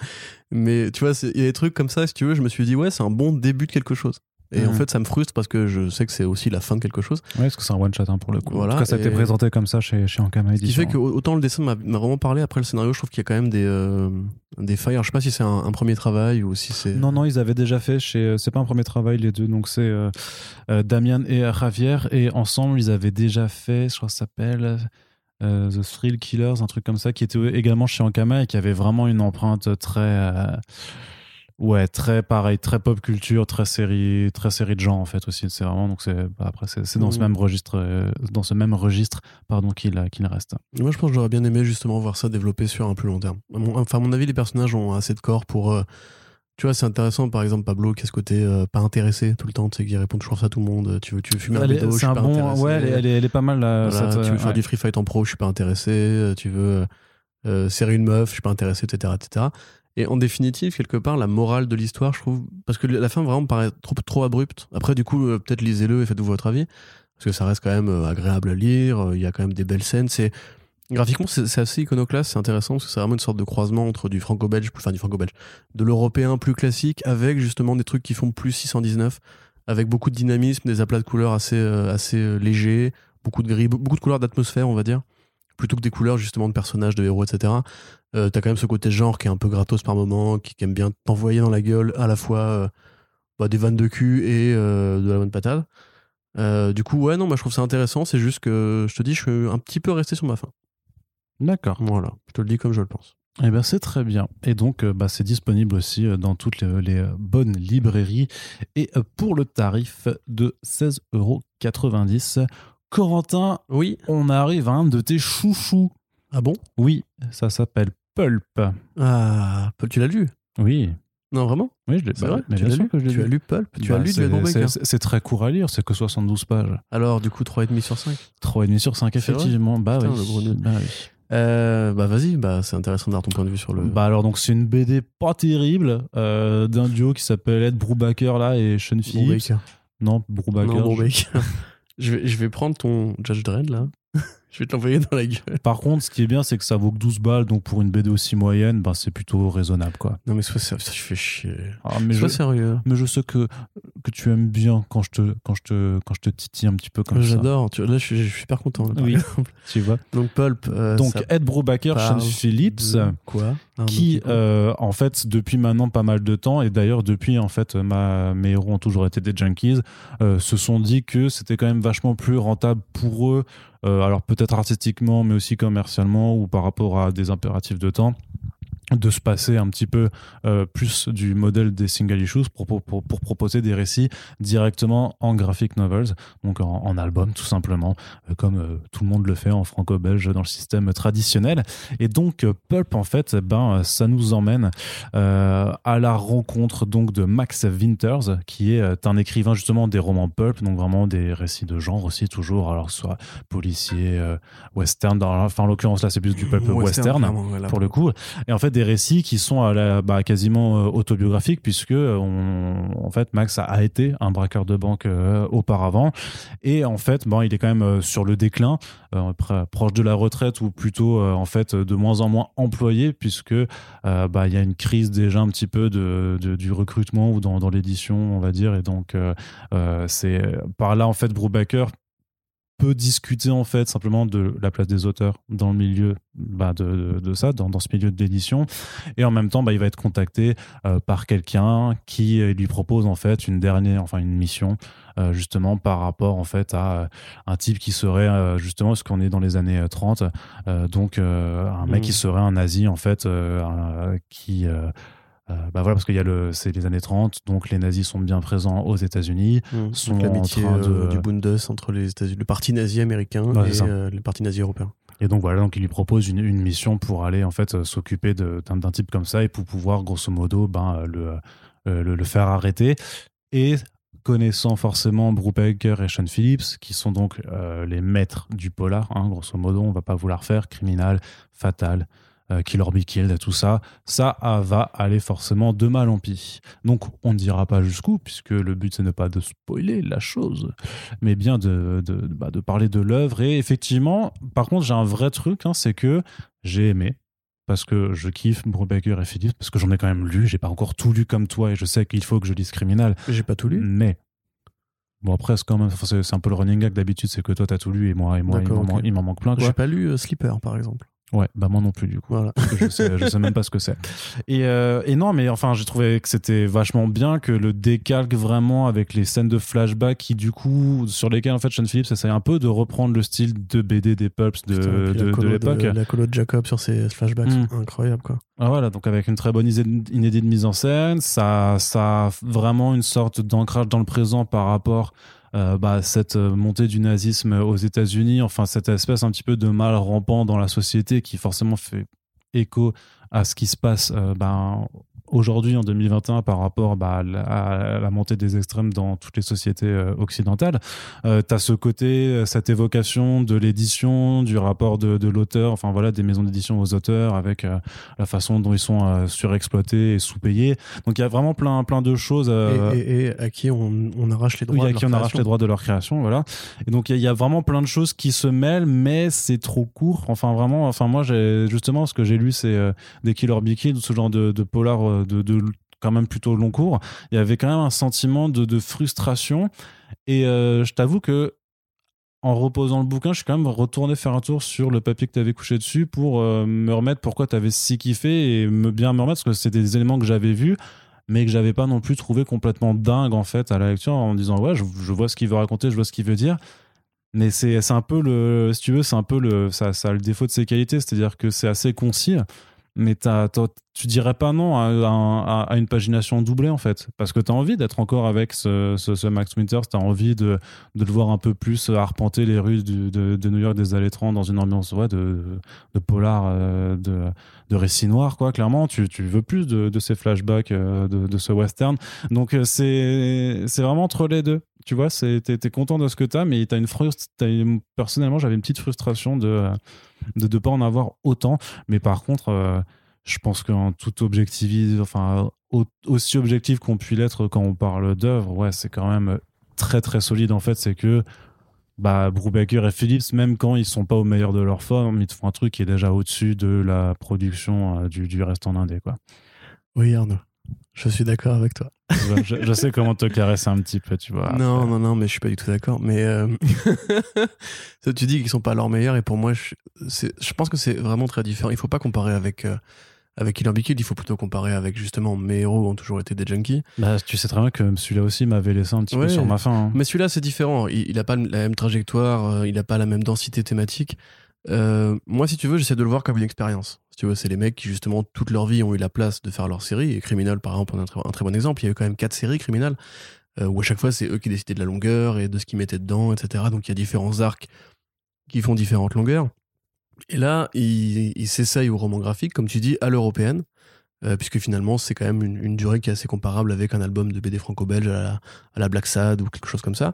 Mais tu vois, il y a des trucs comme ça, si tu veux, je me suis dit, ouais, c'est un bon début de quelque chose. Et en Mhm. fait, ça me frustre parce que je sais que c'est aussi la fin de quelque chose. ouais parce que c'est un one shot hein, pour le coup Voilà, en tout cas ça a été présenté comme ça chez chez Ankama Ce qui fait que autant le dessin m'a vraiment parlé, après le scénario, je trouve qu'il y a quand même des, euh, des failles. Alors, je sais pas si c'est un, un premier travail ou si c'est. Non, non, ils avaient déjà fait chez. euh, C'est pas un premier travail, les deux. Donc, c'est euh, euh, Damien et Javier. Et ensemble, ils avaient déjà fait, je crois que ça s'appelle euh, The Thrill Killers, un truc comme ça, qui était également chez Ankama et qui avait vraiment une empreinte très. euh, ouais, très pareil, très pop culture, très série, très série de gens, en fait, aussi. C'est vraiment. Donc, c'est. bah, après, c'est c'est dans ce même registre, euh, dans ce même registre, pardon, qu'il qu'il reste. Moi, je pense que j'aurais bien aimé justement voir ça développer sur un plus long terme. Mon- Enfin, à mon avis, les personnages ont assez de corps pour. Tu vois, c'est intéressant, par exemple, Pablo, qui a ce côté euh, pas intéressé tout le temps, tu sais, qui répond toujours ça à tout le monde. Tu veux, tu veux fumer un bédo, je suis un pas bon. intéressé. Ouais, elle est, elle est- elle est pas mal, là. Voilà, cette, tu veux euh, faire du free fight en pro, je suis pas intéressé. Euh, Tu veux euh, serrer une meuf, je suis pas intéressé, etc., etc. Et en définitive, quelque part, la morale de l'histoire, je trouve, parce que la fin vraiment me paraît trop, trop abrupte. Après, du coup, euh, peut-être lisez-le et faites-vous votre avis, parce que ça reste quand même agréable à lire. Il y a quand même des belles scènes. C'est graphiquement, c'est assez iconoclaste, c'est intéressant parce que c'est vraiment une sorte de croisement entre du franco-belge, enfin du franco-belge, de l'européen plus classique, avec justement des trucs qui font plus 619, avec beaucoup de dynamisme, des aplats de couleurs assez, euh, assez euh, légers, beaucoup de gris, beaucoup de couleurs d'atmosphère, on va dire, plutôt que des couleurs justement de personnages, de héros, etc. Euh, T'as quand même ce côté genre qui est un peu gratos par moment, qui, aime bien t'envoyer dans la gueule à la fois euh, bah, des vannes de cul et de la bonne patate. Du coup, ouais, non, moi je trouve ça intéressant. C'est juste que je te dis, je suis un petit peu resté sur ma fin. D'accord. Voilà, je te le dis comme je le pense. Eh bien, c'est très bien. Et donc, euh, bah, c'est disponible aussi euh, dans toutes les, les, euh, bonnes librairies. Et pour le tarif de 16,90€. Corentin, Oui. on arrive à un de tes chouchous. Ah bon? Oui, ça s'appelle Pulp. Ah, Pulp, tu l'as lu? Oui. Non, vraiment? Oui, je l'ai bah, Tu l'as lu? as lu. lu Pulp? Tu as Bah, lu du c'est- très court à lire, c'est que 72 pages. Alors, du coup, 3,5 sur 5 3,5 sur 5, C'est vrai? effectivement. Bah Putain, oui. le gros nul. Bah oui. Euh, Bah, vas-y, bah, c'est intéressant d'avoir ton point de vue sur le. Bah alors donc c'est une BD pas terrible euh, d'un duo qui s'appelle Ed Brubaker là et Sean Phillips. Brubaker. Non, Brubaker. Non, je- Brubaker. je, vais, je vais prendre ton Judge Dredd, là. Je vais te l'envoyer dans la gueule. Par contre, ce qui est bien, c'est que ça vaut que 12 balles, donc pour une BD aussi moyenne, ben, c'est plutôt raisonnable quoi. Non, mais sois sérieux, ça, je fais chier. Ah, mais, je, sérieux. mais je sais que, que tu aimes bien quand je te, quand je te, quand je te titille un petit peu comme ça. J'adore. Là, je suis, je suis super content. là, par Oui. exemple. Tu vois. Donc, Pulp. euh, Donc ça Ed Brubaker, Phillips. de Quoi? Qui peu. euh, en fait depuis maintenant pas mal de temps et d'ailleurs depuis en fait ma, mes héros ont toujours été des junkies euh, se sont dit que c'était quand même vachement plus rentable pour eux alors peut-être artistiquement mais aussi commercialement ou par rapport à des impératifs de temps de se passer un petit peu euh, plus du modèle des single issues pour, pour, pour- pour proposer des récits directement en graphic novels, donc en, en album tout simplement, euh, comme euh, tout le monde le fait en franco-belge dans le système traditionnel. Et donc Pulp en fait, eh ben, ça nous emmène à la rencontre donc de Max Winters, qui est un écrivain justement des romans Pulp, donc vraiment des récits de genre aussi toujours, alors soit policier, western, dans- enfin en l'occurrence là c'est plus du Pulp western pour le coup. Et en fait, des récits qui sont à la, bah, quasiment euh, autobiographiques, puisque euh, on, en fait, Max a, été un braqueur de banque euh, auparavant. Et en fait, bon, il est quand même sur le déclin, pr- proche de la retraite, ou plutôt, en fait, de moins en moins employé, puisque bah, il y a une crise déjà un petit peu de, du recrutement ou dans, l'édition, on va dire. Et donc, c'est par là, en fait, Brubaker peut discuter en fait simplement de la place des auteurs dans le milieu bah, de, de- de ça, dans, dans ce milieu de l'édition. Et en même temps, bah, il va être contacté euh, par quelqu'un qui lui propose en fait une dernière, enfin une mission euh, justement par rapport en fait à euh, un type qui serait euh, justement, parce qu'on est dans les années euh, 30, euh, donc un mec qui serait un nazi en fait, qui euh, bah voilà parce qu'il y a le c'est les années 30 donc les nazis sont bien présents aux États-Unis Mmh. sont Donc, l'amitié de- euh, du Bundes entre les États-Unis, le parti nazi américain et euh, le parti nazi européen. Et donc voilà, donc il lui propose une, une mission pour aller en fait s'occuper d'un d'un type comme ça et pour pouvoir grosso modo ben, le, le, le faire arrêter. Et connaissant forcément Brubaker et Sean Phillips, qui sont donc euh, les maîtres du polar, hein, grosso modo, on va pas vouloir faire criminal, fatal, euh, Kill or Be Killed, tout ça, ça ah, va aller forcément de mal en pis. Donc on ne dira pas jusqu'où, puisque le but c'est ne pas de spoiler la chose, mais bien de, de, bah, de parler de l'œuvre. Et effectivement, par contre, j'ai un vrai truc, hein, c'est que j'ai aimé. Parce que je kiffe Brubaker et Phillips, parce que j'en ai quand même lu. J'ai pas encore tout lu comme toi, et je sais qu'il faut que je lise Criminal. J'ai pas tout lu. Mais bon, après, c'est quand même, c'est un peu le running gag d'habitude, c'est que toi t'as tout lu et moi, et moi, il m'en manque plein. J'ai pas lu euh, Sleeper par exemple. Ouais, bah moi non plus du coup. Voilà. Parce que je sais, je sais même pas ce que c'est. Et, euh, et non, mais enfin, j'ai trouvé que c'était vachement bien que le décalque vraiment avec les scènes de flashback qui, du coup, sur lesquelles en fait Sean Phillips essaie un peu de reprendre le style de BD des Pulps de, Putain, de, l'époque. La colo de Jacob sur ses flashbacks, Mm. c'est incroyable quoi. Ah, voilà, donc avec une très bonne inédite mise en scène, ça, ça a vraiment une sorte d'ancrage dans le présent par rapport euh, bah, cette euh, montée du nazisme aux États-Unis, enfin cette espèce un petit peu de mal rampant dans la société qui forcément fait écho à ce qui se passe euh, ben, aujourd'hui en 2021 par rapport bah, à, la, montée des extrêmes dans toutes les sociétés euh, occidentales. Euh, tu as ce côté, euh, cette évocation de l'édition, du rapport de, de l'auteur, enfin voilà, des maisons d'édition aux auteurs avec euh, la façon dont ils sont euh, surexploités et sous-payés. Donc il y a vraiment plein, plein de choses. Et, et- et à qui on, on arrache les droits. oui, à de qui leur on arrache création. les droits de leur création, voilà. Et donc il y, a- il y a vraiment plein de choses qui se mêlent, mais c'est trop court. Enfin vraiment, enfin moi justement ce que j'ai lu, c'est des Killer Be Killed, ce genre de, de polar de, quand même plutôt long cours. Il y avait quand même un sentiment de, de frustration. Et euh, je t'avoue que en reposant le bouquin, je suis quand même retourné faire un tour sur le papier que tu avais couché dessus pour euh, me remettre pourquoi tu avais si kiffé et me bien me remettre parce que c'était des éléments que j'avais vus mais que j'avais pas non plus trouvé complètement dingue en fait à la lecture en me disant ouais je, je vois ce qu'il veut raconter je vois ce qu'il veut dire mais c'est c'est un peu le si tu veux c'est un peu le ça, ça a le défaut de ses qualités c'est à dire que c'est assez concis mais tu dirais pas non à, une pagination doublée en fait, parce que tu as envie d'être encore avec ce, Max Winters, tu as envie de, de le voir un peu plus arpenter les rues de, New York des années 30 dans une ambiance ouais, de, de polar, euh, de, de récit noir, quoi, clairement. Tu, veux plus de, ces flashbacks euh, de, ce western. Donc euh, c'est vraiment entre les deux. Tu vois, t'es es content de ce que t'as, mais t'as une frust- t'as une- personnellement, j'avais une petite frustration de de ne pas en avoir autant. Mais par contre, euh, je pense qu'en toute objectivité, enfin, au- aussi objectif qu'on puisse l'être quand on parle d'œuvre, ouais, c'est quand même très très solide en fait. C'est que bah, Brubaker et Phillips, même quand ils sont pas au meilleur de leur forme, ils te font un truc qui est déjà au-dessus de la production euh, du, du reste en indé, quoi. Oui, Arnaud. Je suis d'accord avec toi. Je, je sais comment te caresser un petit peu, tu vois. non, Après, non, non, mais je suis pas du tout d'accord. Mais euh, ça, tu dis qu'ils sont pas à leur meilleur, et pour moi, je, pense que c'est vraiment très différent. Il faut pas comparer avec euh, avec Killer il faut plutôt comparer avec justement mes héros ont toujours été des junkies. bah, tu sais très bien que celui-là aussi m'avait laissé un petit Ouais. peu sur ma faim. hein. Mais celui-là, c'est différent. Il, il a pas la même trajectoire, euh, il a pas la même densité thématique. Euh, moi, si tu veux, j'essaie de le voir comme une expérience. Tu veux, c'est les mecs qui, justement, toute leur vie ont eu la place de faire leur série. Et Criminal, par exemple, un très, bon exemple. Il y a eu quand même quatre séries Criminal, euh, où à chaque fois, c'est eux qui décidaient de la longueur et de ce qu'ils mettaient dedans, etc. Donc, il y a différents arcs qui font différentes longueurs. Et là, il, il s'essaye au roman graphique, comme tu dis, à l'européenne. euh, puisque finalement, c'est quand même une, durée qui est assez comparable avec un album de BD franco-belge à la, Black Sad ou quelque chose comme ça.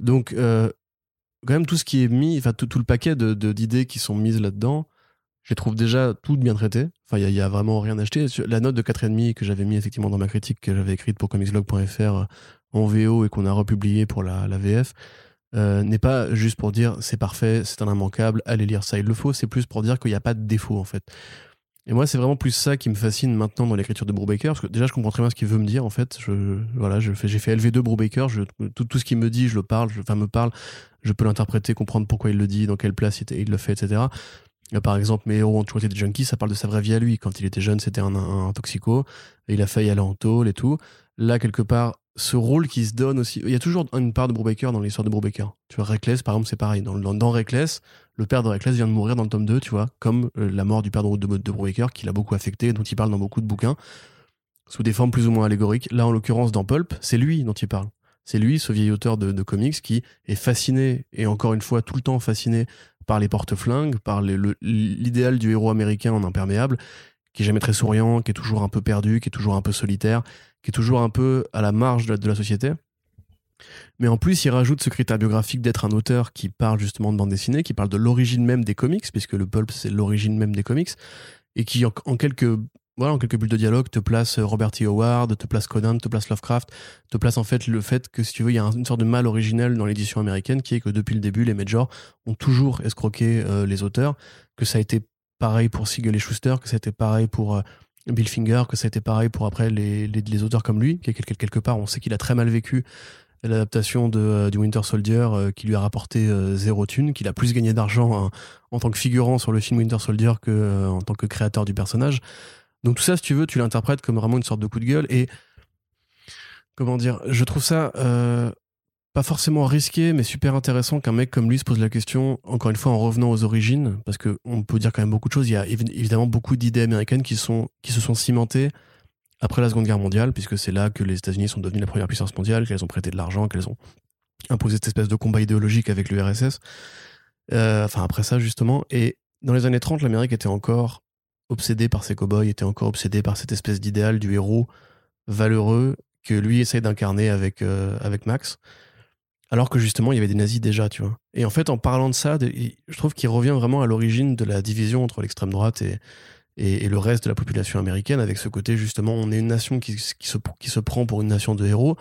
Donc, euh, quand même, tout ce qui est mis, enfin, tout, tout le paquet de- d'idées qui sont mises là-dedans, je les trouve déjà toutes bien traitées. Enfin, il y, a- vraiment rien. Sur- La note de 4,5 que j'avais mis effectivement dans ma critique que j'avais écrite pour comicslog.fr euh, en VO et qu'on a republié pour la, VF, euh, n'est pas juste pour dire c'est parfait, c'est un immanquable, allez lire ça, il le faut. C'est plus pour dire qu'il n'y a pas de défaut, en fait. Et moi, c'est vraiment plus ça qui me fascine maintenant dans l'écriture de Brubaker, parce que déjà, je comprends très bien ce qu'il veut me dire, en fait. Voilà, j'ai fait LV2 Brubaker, je, tout, ce qu'il me dit, je le parle, je, enfin, me parle, je peux l'interpréter, comprendre pourquoi il le dit, dans quelle place il le fait, etc. Euh, Par exemple, mes héros ont toujours été des junkies, ça parle de sa vraie vie à lui. Quand il était jeune, c'était un, un, toxico, et il a failli aller en tôle et tout. Là, quelque part, ce rôle qui se donne aussi. Il y a toujours une part de Brubaker dans l'histoire de Brubaker. Tu vois, Reckless, par exemple, c'est pareil. Dans, dans, Reckless, le père de Reckless vient de mourir dans le tome 2, tu vois, comme euh, la mort du père de, de, de Brubaker, qui l'a beaucoup affecté, dont il parle dans beaucoup de bouquins, sous des formes plus ou moins allégoriques. Là, en l'occurrence, dans Pulp, c'est lui dont il parle. C'est lui, ce vieil auteur de comics, qui est fasciné, et encore une fois, tout le temps fasciné par les porte-flingues, par l'idéal du héros américain en imperméable, qui est jamais très souriant, qui est toujours un peu perdu, qui est toujours un peu solitaire, qui est toujours un peu à la marge de la, de la société. Mais en plus, il rajoute ce critère biographique d'être un auteur qui parle justement de bande dessinée, qui parle de l'origine même des comics, puisque le pulp, c'est l'origine même des comics, et qui, en, en quelques, voilà, en quelques bulles de dialogue, te place Robert E. Howard, te place Conan, te place Lovecraft, te place en fait le fait que, si tu veux, il y a un- une sorte de mal originel dans l'édition américaine, qui est que depuis le début, les majors ont toujours escroqué euh, les auteurs, que ça a été pareil pour Siegel et Schuster, que ça a été pareil pour euh, Bill Finger, que ça a été pareil pour après les, les, auteurs comme lui, qui est quelque, part, on sait qu'il a très mal vécu l'adaptation de, euh, du Winter Soldier euh, qui lui a rapporté euh, zéro thune, qu'il a plus gagné d'argent hein, en tant que figurant sur le film Winter Soldier que euh, en tant que créateur du personnage. Donc tout ça, si tu veux, tu l'interprètes comme vraiment une sorte de coup de gueule et comment dire, je trouve ça euh, pas forcément risqué, mais super intéressant qu'un mec comme lui se pose la question, encore une fois en revenant aux origines, parce que on peut dire quand même beaucoup de choses. Il y a évi- évidemment beaucoup d'idées américaines qui, sont, qui se sont cimentées après la Seconde Guerre mondiale, puisque c'est là que les États-Unis sont devenus la première puissance mondiale, qu'elles ont prêté de l'argent, qu'elles ont imposé cette espèce de combat idéologique avec l'URSS. Euh, enfin, après ça, justement. Et dans les années 30, l'Amérique était encore obsédée par ses cow-boys, était encore obsédée par cette espèce d'idéal du héros valeureux que lui essaye d'incarner avec, euh, avec Max. Alors que justement, il y avait des nazis déjà, tu vois. Et en fait, en parlant de ça, je trouve qu'il revient vraiment à l'origine de la division entre l'extrême droite et, et, et le reste de la population américaine, avec ce côté justement, on est une nation qui, qui, se, qui se prend pour une nation de héros,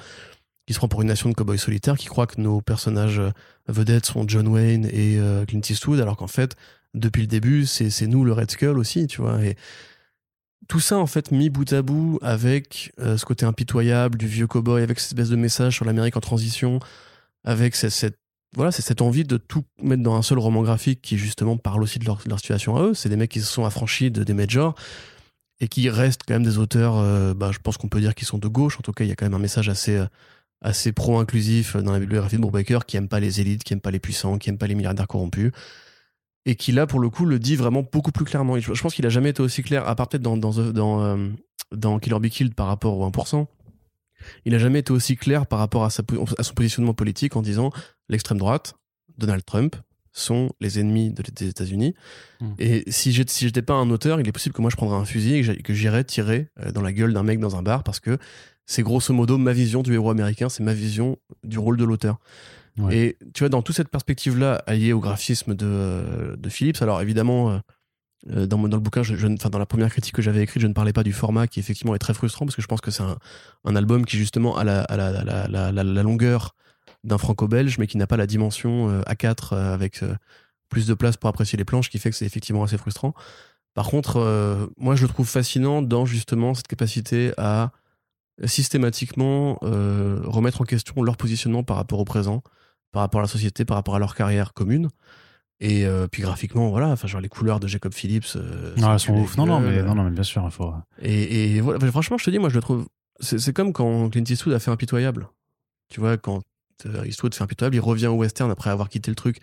qui se prend pour une nation de cow-boys solitaires, qui croit que nos personnages euh, vedettes sont John Wayne et euh, Clint Eastwood, alors qu'en fait, depuis le début, c'est nous le Red Skull aussi, tu vois. Et tout ça, en fait, mis bout à bout avec euh, ce côté impitoyable du vieux cow-boy, avec cette espèce de message sur l'Amérique en transition, avec cette, voilà, c'est cette envie de tout mettre dans un seul roman graphique qui justement parle aussi de leur, de leur situation à eux. C'est des mecs qui se sont affranchis de, des majors et qui restent quand même des auteurs, euh, bah, je pense qu'on peut dire qu'ils sont de gauche. En tout cas, il y a quand même un message assez, euh, assez pro-inclusif dans la bibliographie de Brubaker qui aime pas les élites, qui aime pas les puissants, qui aime pas les milliardaires corrompus. Et qui là pour le coup le dit vraiment beaucoup plus clairement. Je, je pense qu'il a jamais été aussi clair, à part peut-être dans dans dans, euh, dans Killer Be Killed par rapport au 1%. Il a jamais été aussi clair par rapport à, sa, à son positionnement politique en disant l'extrême droite, Donald Trump, sont les ennemis de- des États-Unis. Mm. Et si j'étais si j'étais pas un auteur, il est possible que moi je prendrais un fusil et que j'irais tirer euh, dans la gueule d'un mec dans un bar parce que c'est grosso modo ma vision du héros américain, c'est ma vision du rôle de l'auteur. Et tu vois, dans toute cette perspective-là, alliée au graphisme de, de Phillips, alors évidemment, euh, euh, dans, dans le bouquin, enfin, dans la première critique que j'avais écrite, je ne parlais pas du format qui effectivement est très frustrant parce que je pense que c'est un, un album qui justement a la, a la, la, la, longueur d'un franco-belge, mais qui n'a pas la dimension euh, A4 euh, avec plus de place pour apprécier les planches, qui fait que c'est effectivement assez frustrant. Par contre, moi je le trouve fascinant dans justement cette capacité à systématiquement euh, remettre en question leur positionnement par rapport au présent, par rapport à la société, par rapport à leur carrière commune. Et euh, puis graphiquement, voilà, enfin genre les couleurs de Jacob Phillips. euh, Ah, elles sont ouf. Non, non, mais, non, non, mais bien sûr, il faut. Et, et voilà, Enfin, franchement, je te dis, moi, je le trouve. C'est comme quand Clint Eastwood a fait Impitoyable. Tu vois, quand Eastwood fait Impitoyable, il revient au western après avoir quitté le truc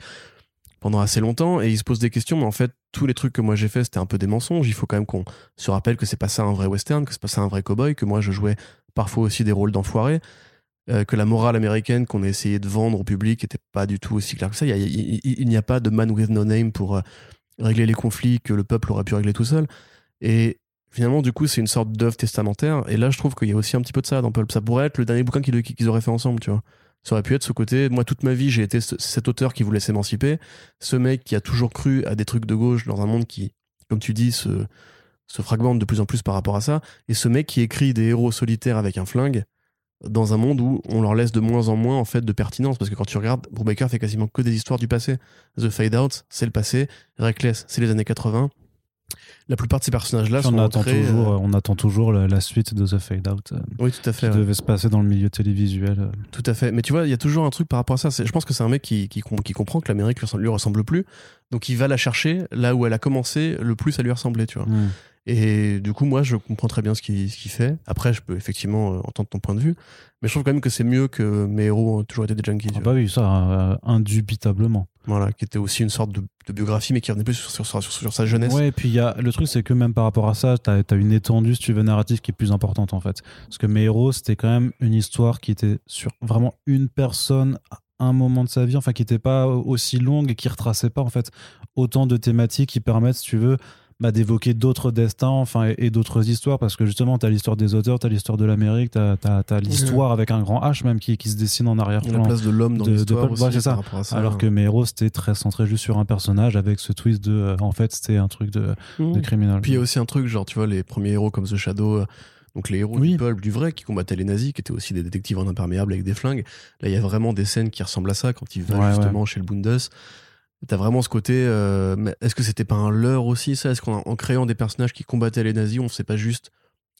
pendant assez longtemps et il se pose des questions. Mais en fait, tous les trucs que moi j'ai fait, c'était un peu des mensonges. Il faut quand même qu'on se rappelle que c'est pas ça un vrai western, que c'est pas ça un vrai cowboy, que moi je jouais parfois aussi des rôles d'enfoiré. euh, que la morale américaine qu'on a essayé de vendre au public était pas du tout aussi claire que ça. Il n'y a pas de man with no name pour euh, régler les conflits que le peuple aurait pu régler tout seul. Et finalement, du coup, c'est une sorte d'œuvre testamentaire. Et là, je trouve qu'il y a aussi un petit peu de ça dans Pulp. Ça pourrait être le dernier bouquin qu'ils auraient fait ensemble, tu vois. Ça aurait pu être ce côté. Moi, toute ma vie, j'ai été ce- cet auteur qui voulait s'émanciper. Ce mec qui a toujours cru à des trucs de gauche dans un monde qui, comme tu dis, se, se fragmente de plus en plus par rapport à ça. Et ce mec qui écrit des héros solitaires avec un flingue dans un monde où on leur laisse de moins en moins en fait de pertinence parce que quand tu regardes Brubaker fait quasiment que des histoires du passé The Fade Out c'est le passé Reckless c'est les années 80 la plupart de ces personnages là on, sont attend toujours, euh, euh, on attend toujours la, la suite de The Fade Out euh, oui tout à fait qui ouais. devait se passer dans le milieu télévisuel. euh. Tout à fait. Mais tu vois, il y a toujours un truc par rapport à ça. Je pense que c'est un mec qui, qui, com- qui comprend que l'Amérique lui ressemble, lui ressemble plus. Donc il va la chercher là où elle a commencé le plus à lui ressembler, tu vois. Mm. Et du coup, moi, je comprends très bien ce qu'il qu'il fait. Après, je peux effectivement euh, entendre ton point de vue. Mais je trouve quand même que c'est mieux que mes héros ont toujours été des junkies. tu Ah bah oui, ça, euh, indubitablement. Voilà, qui était aussi une sorte de, de biographie, mais qui revenait plus sur, sur, sur, sur sa jeunesse. Ouais, et puis il y a, le truc, c'est que même par rapport à ça, t'as as une étendue, si tu veux, narrative qui est plus importante en fait. Parce que Mes héros, c'était quand même une histoire qui était sur vraiment une personne à un moment de sa vie, enfin qui n'était pas aussi longue et qui retraçait pas en fait autant de thématiques qui permettent, si tu veux, bah, d'évoquer d'autres destins enfin, et, et d'autres histoires. Parce que justement, t'as l'histoire des auteurs, t'as l'histoire de l'Amérique, t'as as, l'histoire avec un grand H même qui, qui se dessine en La arrière-plan. place de l'homme dans l'histoire ouais, c'est ça. ça. Alors que mes héros, c'était très centré juste sur un personnage avec ce twist de. euh, en fait, c'était un truc de, Mmh. de criminel. Puis il y a aussi un truc, genre, tu vois, les premiers héros comme The Shadow, euh, donc les héros Oui. du pulp, du vrai, qui combattaient les nazis, qui étaient aussi des détectives en imperméable avec des flingues. Là, il y a vraiment des scènes qui ressemblent à ça quand il va Ouais, justement chez le Bundes. T'as vraiment ce côté, euh, mais est-ce que c'était pas un leurre aussi, ça? Est-ce qu'en en créant des personnages qui combattaient les nazis, on s'est pas juste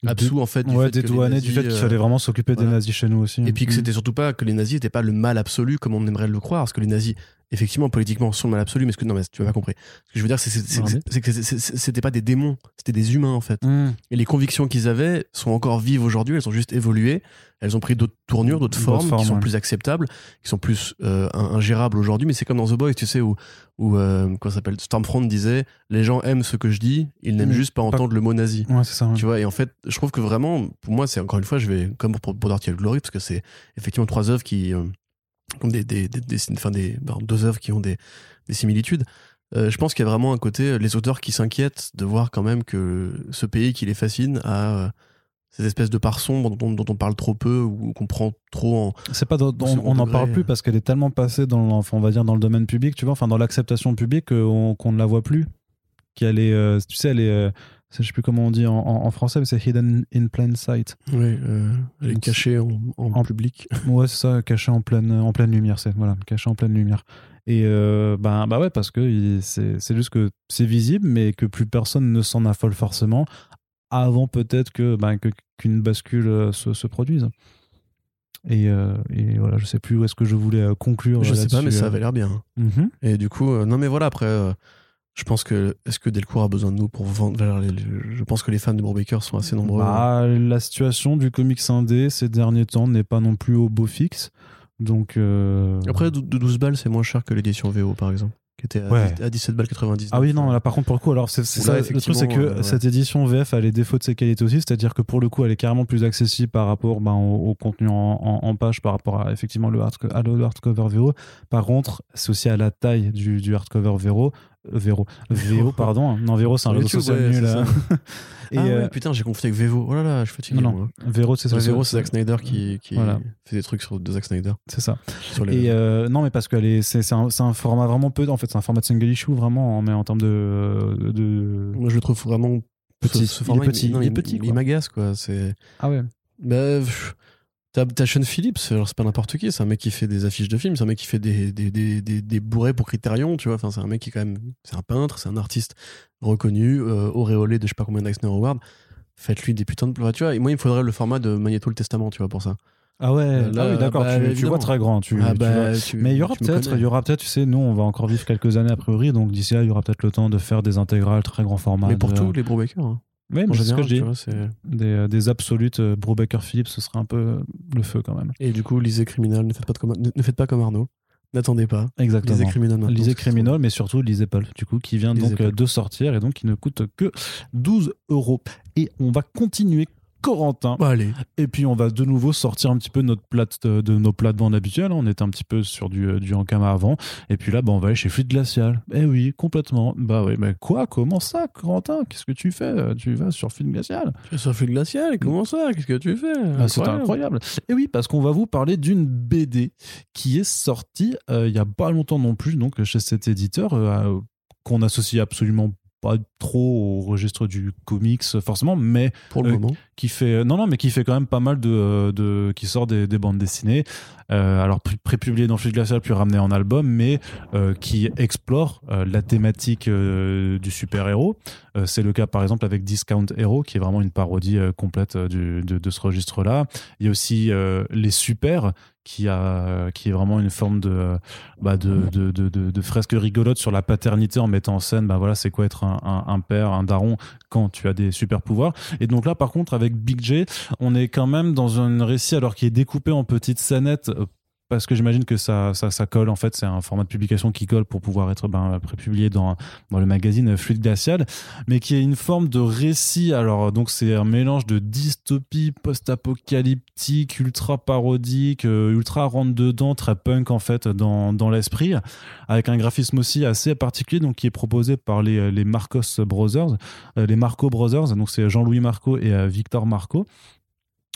absous, en fait, du ouais, fait dédouané du nazis, fait qu'il euh, fallait vraiment s'occuper voilà. des nazis chez nous aussi. et puis que Mm. c'était surtout pas que les nazis n'étaient pas le mal absolu comme on aimerait le croire, parce que les nazis, effectivement, politiquement, sont le mal absolu, mais ce que non, mais tu m'as pas compris. Ce que je veux dire, c'est que c'était pas des démons, c'était des humains en fait. Mm. Et les convictions qu'ils avaient sont encore vives aujourd'hui, elles ont juste évolué, elles ont pris d'autres tournures, d'autres formes, formes, qui sont ouais. plus acceptables, qui sont plus euh, in- ingérables aujourd'hui, mais c'est comme dans The Boys, tu sais, où, où euh, comment ça s'appelle, Stormfront disait les gens aiment ce que je dis, ils n'aiment juste pas entendre le mot nazi. Ouais, c'est ça. ouais. Tu vois, et en fait, je trouve que vraiment, pour moi, c'est encore une fois, je vais, comme pour, pour Dirty Glory, parce que c'est effectivement trois œuvres qui euh, des, des, des, des- enfin des, pardon, deux œuvres qui ont des, des similitudes. Euh, je pense qu'il y a vraiment un côté, euh, les auteurs qui s'inquiètent de voir quand même que ce pays qui les fascine a euh, ces espèces de parts sombres dont, dont on parle trop peu ou qu'on prend trop en. C'est pas dans- on- n'en parle plus parce qu'elle est tellement passée dans, enfin, on va dire dans le domaine public, tu vois, enfin dans l'acceptation publique qu'on qu'on ne la voit plus. Qu'elle est, tu sais, elle est, je sais plus comment on dit en, en- en français, mais c'est hidden in plain sight. Oui, elle est Donc, cachée en, public. Ouais, c'est ça, caché en pleine, en pleine lumière, c'est voilà, caché en pleine lumière. Et euh, ben, bah ouais, parce que c'est juste que c'est visible, mais que plus personne ne s'en affole forcément avant peut-être que ben, que- qu'une bascule euh, se, se produise. Et, euh, et voilà, je sais plus où est-ce que je voulais euh, conclure. Je euh, sais pas, mais ça euh. avait l'air bien. Mhm. Et du coup, euh, non mais voilà, après, euh, je pense que, est-ce que Delcourt a besoin de nous pour vendre alors, les- les- Je pense que les fans de Brubaker sont assez nombreux. Bah, la situation du comics indé ces derniers temps n'est pas non plus au beau fixe. Donc, euh, Après, de de 12 balles, c'est moins cher que l'édition VO, par exemple. qui était à, Ouais. 10 à 17 balles 90. Ah oui, non, là par contre, pour le coup, alors c'est ça. Le truc, c'est que euh, ouais. cette édition VF a les défauts de ses qualités aussi, c'est-à-dire que pour le coup, elle est carrément plus accessible par rapport ben, au, au contenu en, en- en page par rapport à effectivement le, hardco- à le hardcover Vero. Par contre, c'est aussi à la taille du, du hardcover Vero. Euh, Vero. VO, pardon. Non, Vero, c'est un réseau social nul. hein. ça. Et ah euh, ouais, putain, j'ai confondu avec Vevo. Oh là là, je suis fatigué. Non, non. Vero, c'est Ouais, ça. Vevo, c'est Zack Snyder qui, qui Voilà. fait des trucs sur de Zack Snyder. C'est ça. Sur les... Et euh, non, mais parce que c'est un, format vraiment peu. En fait, c'est un format de single issue vraiment, mais en termes de. de... Moi, je le trouve vraiment Petit. Ce, ce Il est petit, non, il est petit, Il, quoi. m'agace, quoi. C'est. Ah ouais. Bah, t'as Sean Phillips, alors c'est pas n'importe qui, c'est un mec qui fait des affiches de films, c'est un mec qui fait des, des, des, des, des bourrées pour Criterion, tu vois. Enfin, c'est un mec qui, quand même, c'est un peintre, c'est un artiste reconnu, euh, auréolé de je sais pas combien d'Eisner Awards. Faites-lui des putains de. tu vois, et moi, il me faudrait le format de Magneto le Testament, tu vois, pour ça. Ah ouais. Euh, là, ah oui, d'accord. bah, tu, tu vois très grand. Tu, ah, tu bah, vois. tu- Mais il y aura peut-être, il y aura peut-être, tu sais, nous, on va encore vivre quelques années a priori, donc d'ici là, il y aura peut-être le temps de faire des intégrales très grand format. Mais pour de- tous les Brubaker, hein. Oui, mais c'est ce que je dis. vois. Des, euh, des absolutes euh, Brubaker Phillips, ce serait un peu euh, le feu quand même. Et du coup, lisez Criminal, ne faites pas, de ne faites pas comme Arnaud. N'attendez pas. Exactement. Lisez Criminal maintenant. Lisez Criminal, mais surtout lisez Paul, du coup, qui vient Lisez donc Paul. de sortir et donc qui ne coûte que 12 euros. Et on va continuer Corentin. Bon, allez. Et puis on va de nouveau sortir un petit peu notre plate de, de nos plates-bandes habituelles. On était un petit peu sur du, euh, du Ankama avant. Et puis là, bah, on va aller chez Fluide Glacial. Eh oui, complètement. Bah oui, mais quoi? Comment ça, Corentin? Qu'est-ce que tu fais Tu vas sur Fluide Glacial sur le glacial, comment ça? Qu'est-ce que tu fais? Ah, C'est incroyable. Et oui, parce qu'on va vous parler d'une BD qui est sortie euh, il y a pas longtemps non plus, donc chez cet éditeur euh, qu'on associe absolument pas trop au registre du comics forcément, mais Pour le Euh, moment. Qui fait non non mais qui fait quand même pas mal de, euh, de qui sort des, des bandes dessinées. Euh, alors pré- pré-publié dans Fluide Glacial puis ramené en album mais euh, qui explore euh, la thématique euh, du super héros c'est le cas par exemple avec Discount Hero qui est vraiment une parodie euh, complète euh, de, de ce registre là il y a aussi euh, les super qui a qui est vraiment une forme de euh, bah de, de, de- de fresque rigolote sur la paternité en mettant en scène bah voilà c'est quoi être un, un, un père un daron quand tu as des super pouvoirs. Et donc là, par contre, avec Big J, on est quand même dans un récit alors qui est découpé en petites scénettes. Parce que j'imagine que ça, ça, ça colle, en fait, c'est un format de publication qui colle pour pouvoir être ben, prépublié dans, dans le magazine Fluide Glacial, mais qui est une forme de récit. Alors, donc, c'est un mélange de dystopie post-apocalyptique, ultra parodique, euh, ultra rentre-dedans, très punk, en fait, dans, dans l'esprit, avec un graphisme aussi assez particulier, donc qui est proposé par les, les Marcos Brothers, euh, les Marco Brothers, donc c'est Jean-Louis Marco et euh, Victor Marco.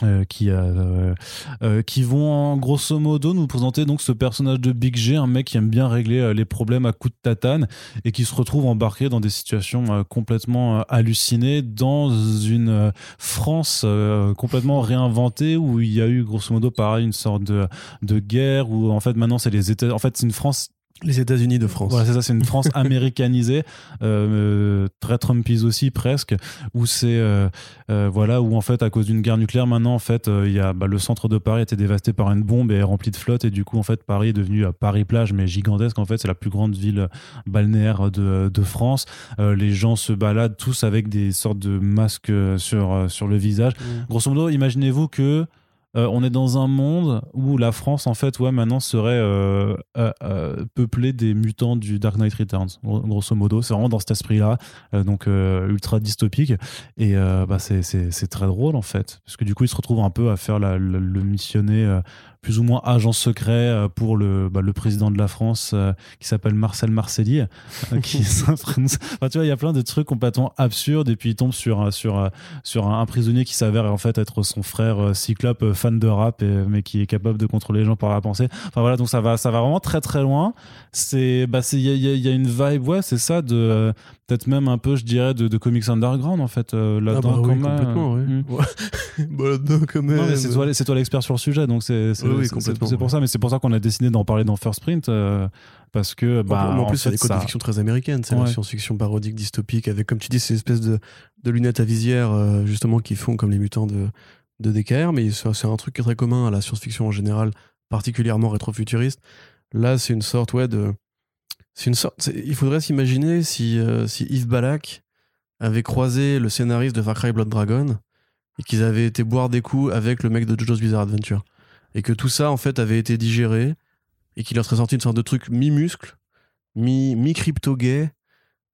Euh, qui, euh, euh, qui vont en grosso modo nous présenter donc ce personnage de Big G, un mec qui aime bien régler les problèmes à coups de tatane et qui se retrouve embarqué dans des situations complètement hallucinées dans une France complètement réinventée où il y a eu grosso modo pareil une sorte de, de guerre où en fait maintenant c'est les États en fait c'est une France Les États-Unis de France. voilà, c'est ça, c'est une France américanisée, euh, très Trumpise aussi presque, où c'est euh, euh, voilà où en fait à cause d'une guerre nucléaire maintenant en fait euh, il y a bah, le centre de Paris a été dévasté par une bombe et est rempli de flotte et du coup en fait Paris est devenu euh, Paris plage mais gigantesque en fait c'est la plus grande ville balnéaire de, de France. Euh, les gens se baladent tous avec des sortes de masques euh, sur euh, sur le visage. Mm. Grosso modo, imaginez-vous que euh, on est dans un monde où la France, en fait, ouais, maintenant serait euh, euh, peuplée des mutants du Dark Knight Returns, gro- grosso modo. C'est vraiment dans cet esprit-là, donc ultra dystopique. Et bah, c'est- très drôle, en fait, parce que du coup, ils se retrouvent un peu à faire la- le, le missionner. Plus ou moins agent secret euh, pour le, bah, le président de la France euh, qui s'appelle Marcel Marcelli. euh, qui enfin, tu vois, il y a plein de trucs complètement absurdes et puis il tombe sur, un- sur, un- sur un, un prisonnier qui s'avère en fait être son frère Cyclope, fan de rap, et- mais qui est capable de contrôler les gens par la pensée. Enfin voilà, donc ça va, ça va vraiment très très loin. C'est, bah, c'est, il y a, y a- y a une vibe, ouais, c'est ça, de euh, peut-être même un peu, je dirais, de, de comics underground en fait euh, Ah là-dedans. bah oui, complètement, oui. Ouais. bah là-dedans, quand même. Non, mais c'est toi, l'expert sur le sujet, donc c'est c'est- Oui, oui, pour ça, mais c'est pour ça qu'on a décidé d'en parler dans First Print euh, parce que bah en, en plus, c'est des codes ça- de fiction très américaines. C'est la science-fiction parodique, dystopique, avec, comme tu dis, ces espèces de, de lunettes à visière, euh, justement, qui font comme les mutants de, de DKR. Mais c'est c'est un truc qui est très commun à la science-fiction en général, particulièrement rétrofuturiste. Là, c'est une sorte, ouais, de. Il faudrait s'imaginer si, euh, si Yves Balak avait croisé le scénariste de Far Cry Blood Dragon et qu'ils avaient été boire des coups avec le mec de JoJo's Bizarre Adventure. Et que tout ça, en fait, avait été digéré et qu'il leur serait sorti une sorte de truc mi-muscle mi, mi crypto gay,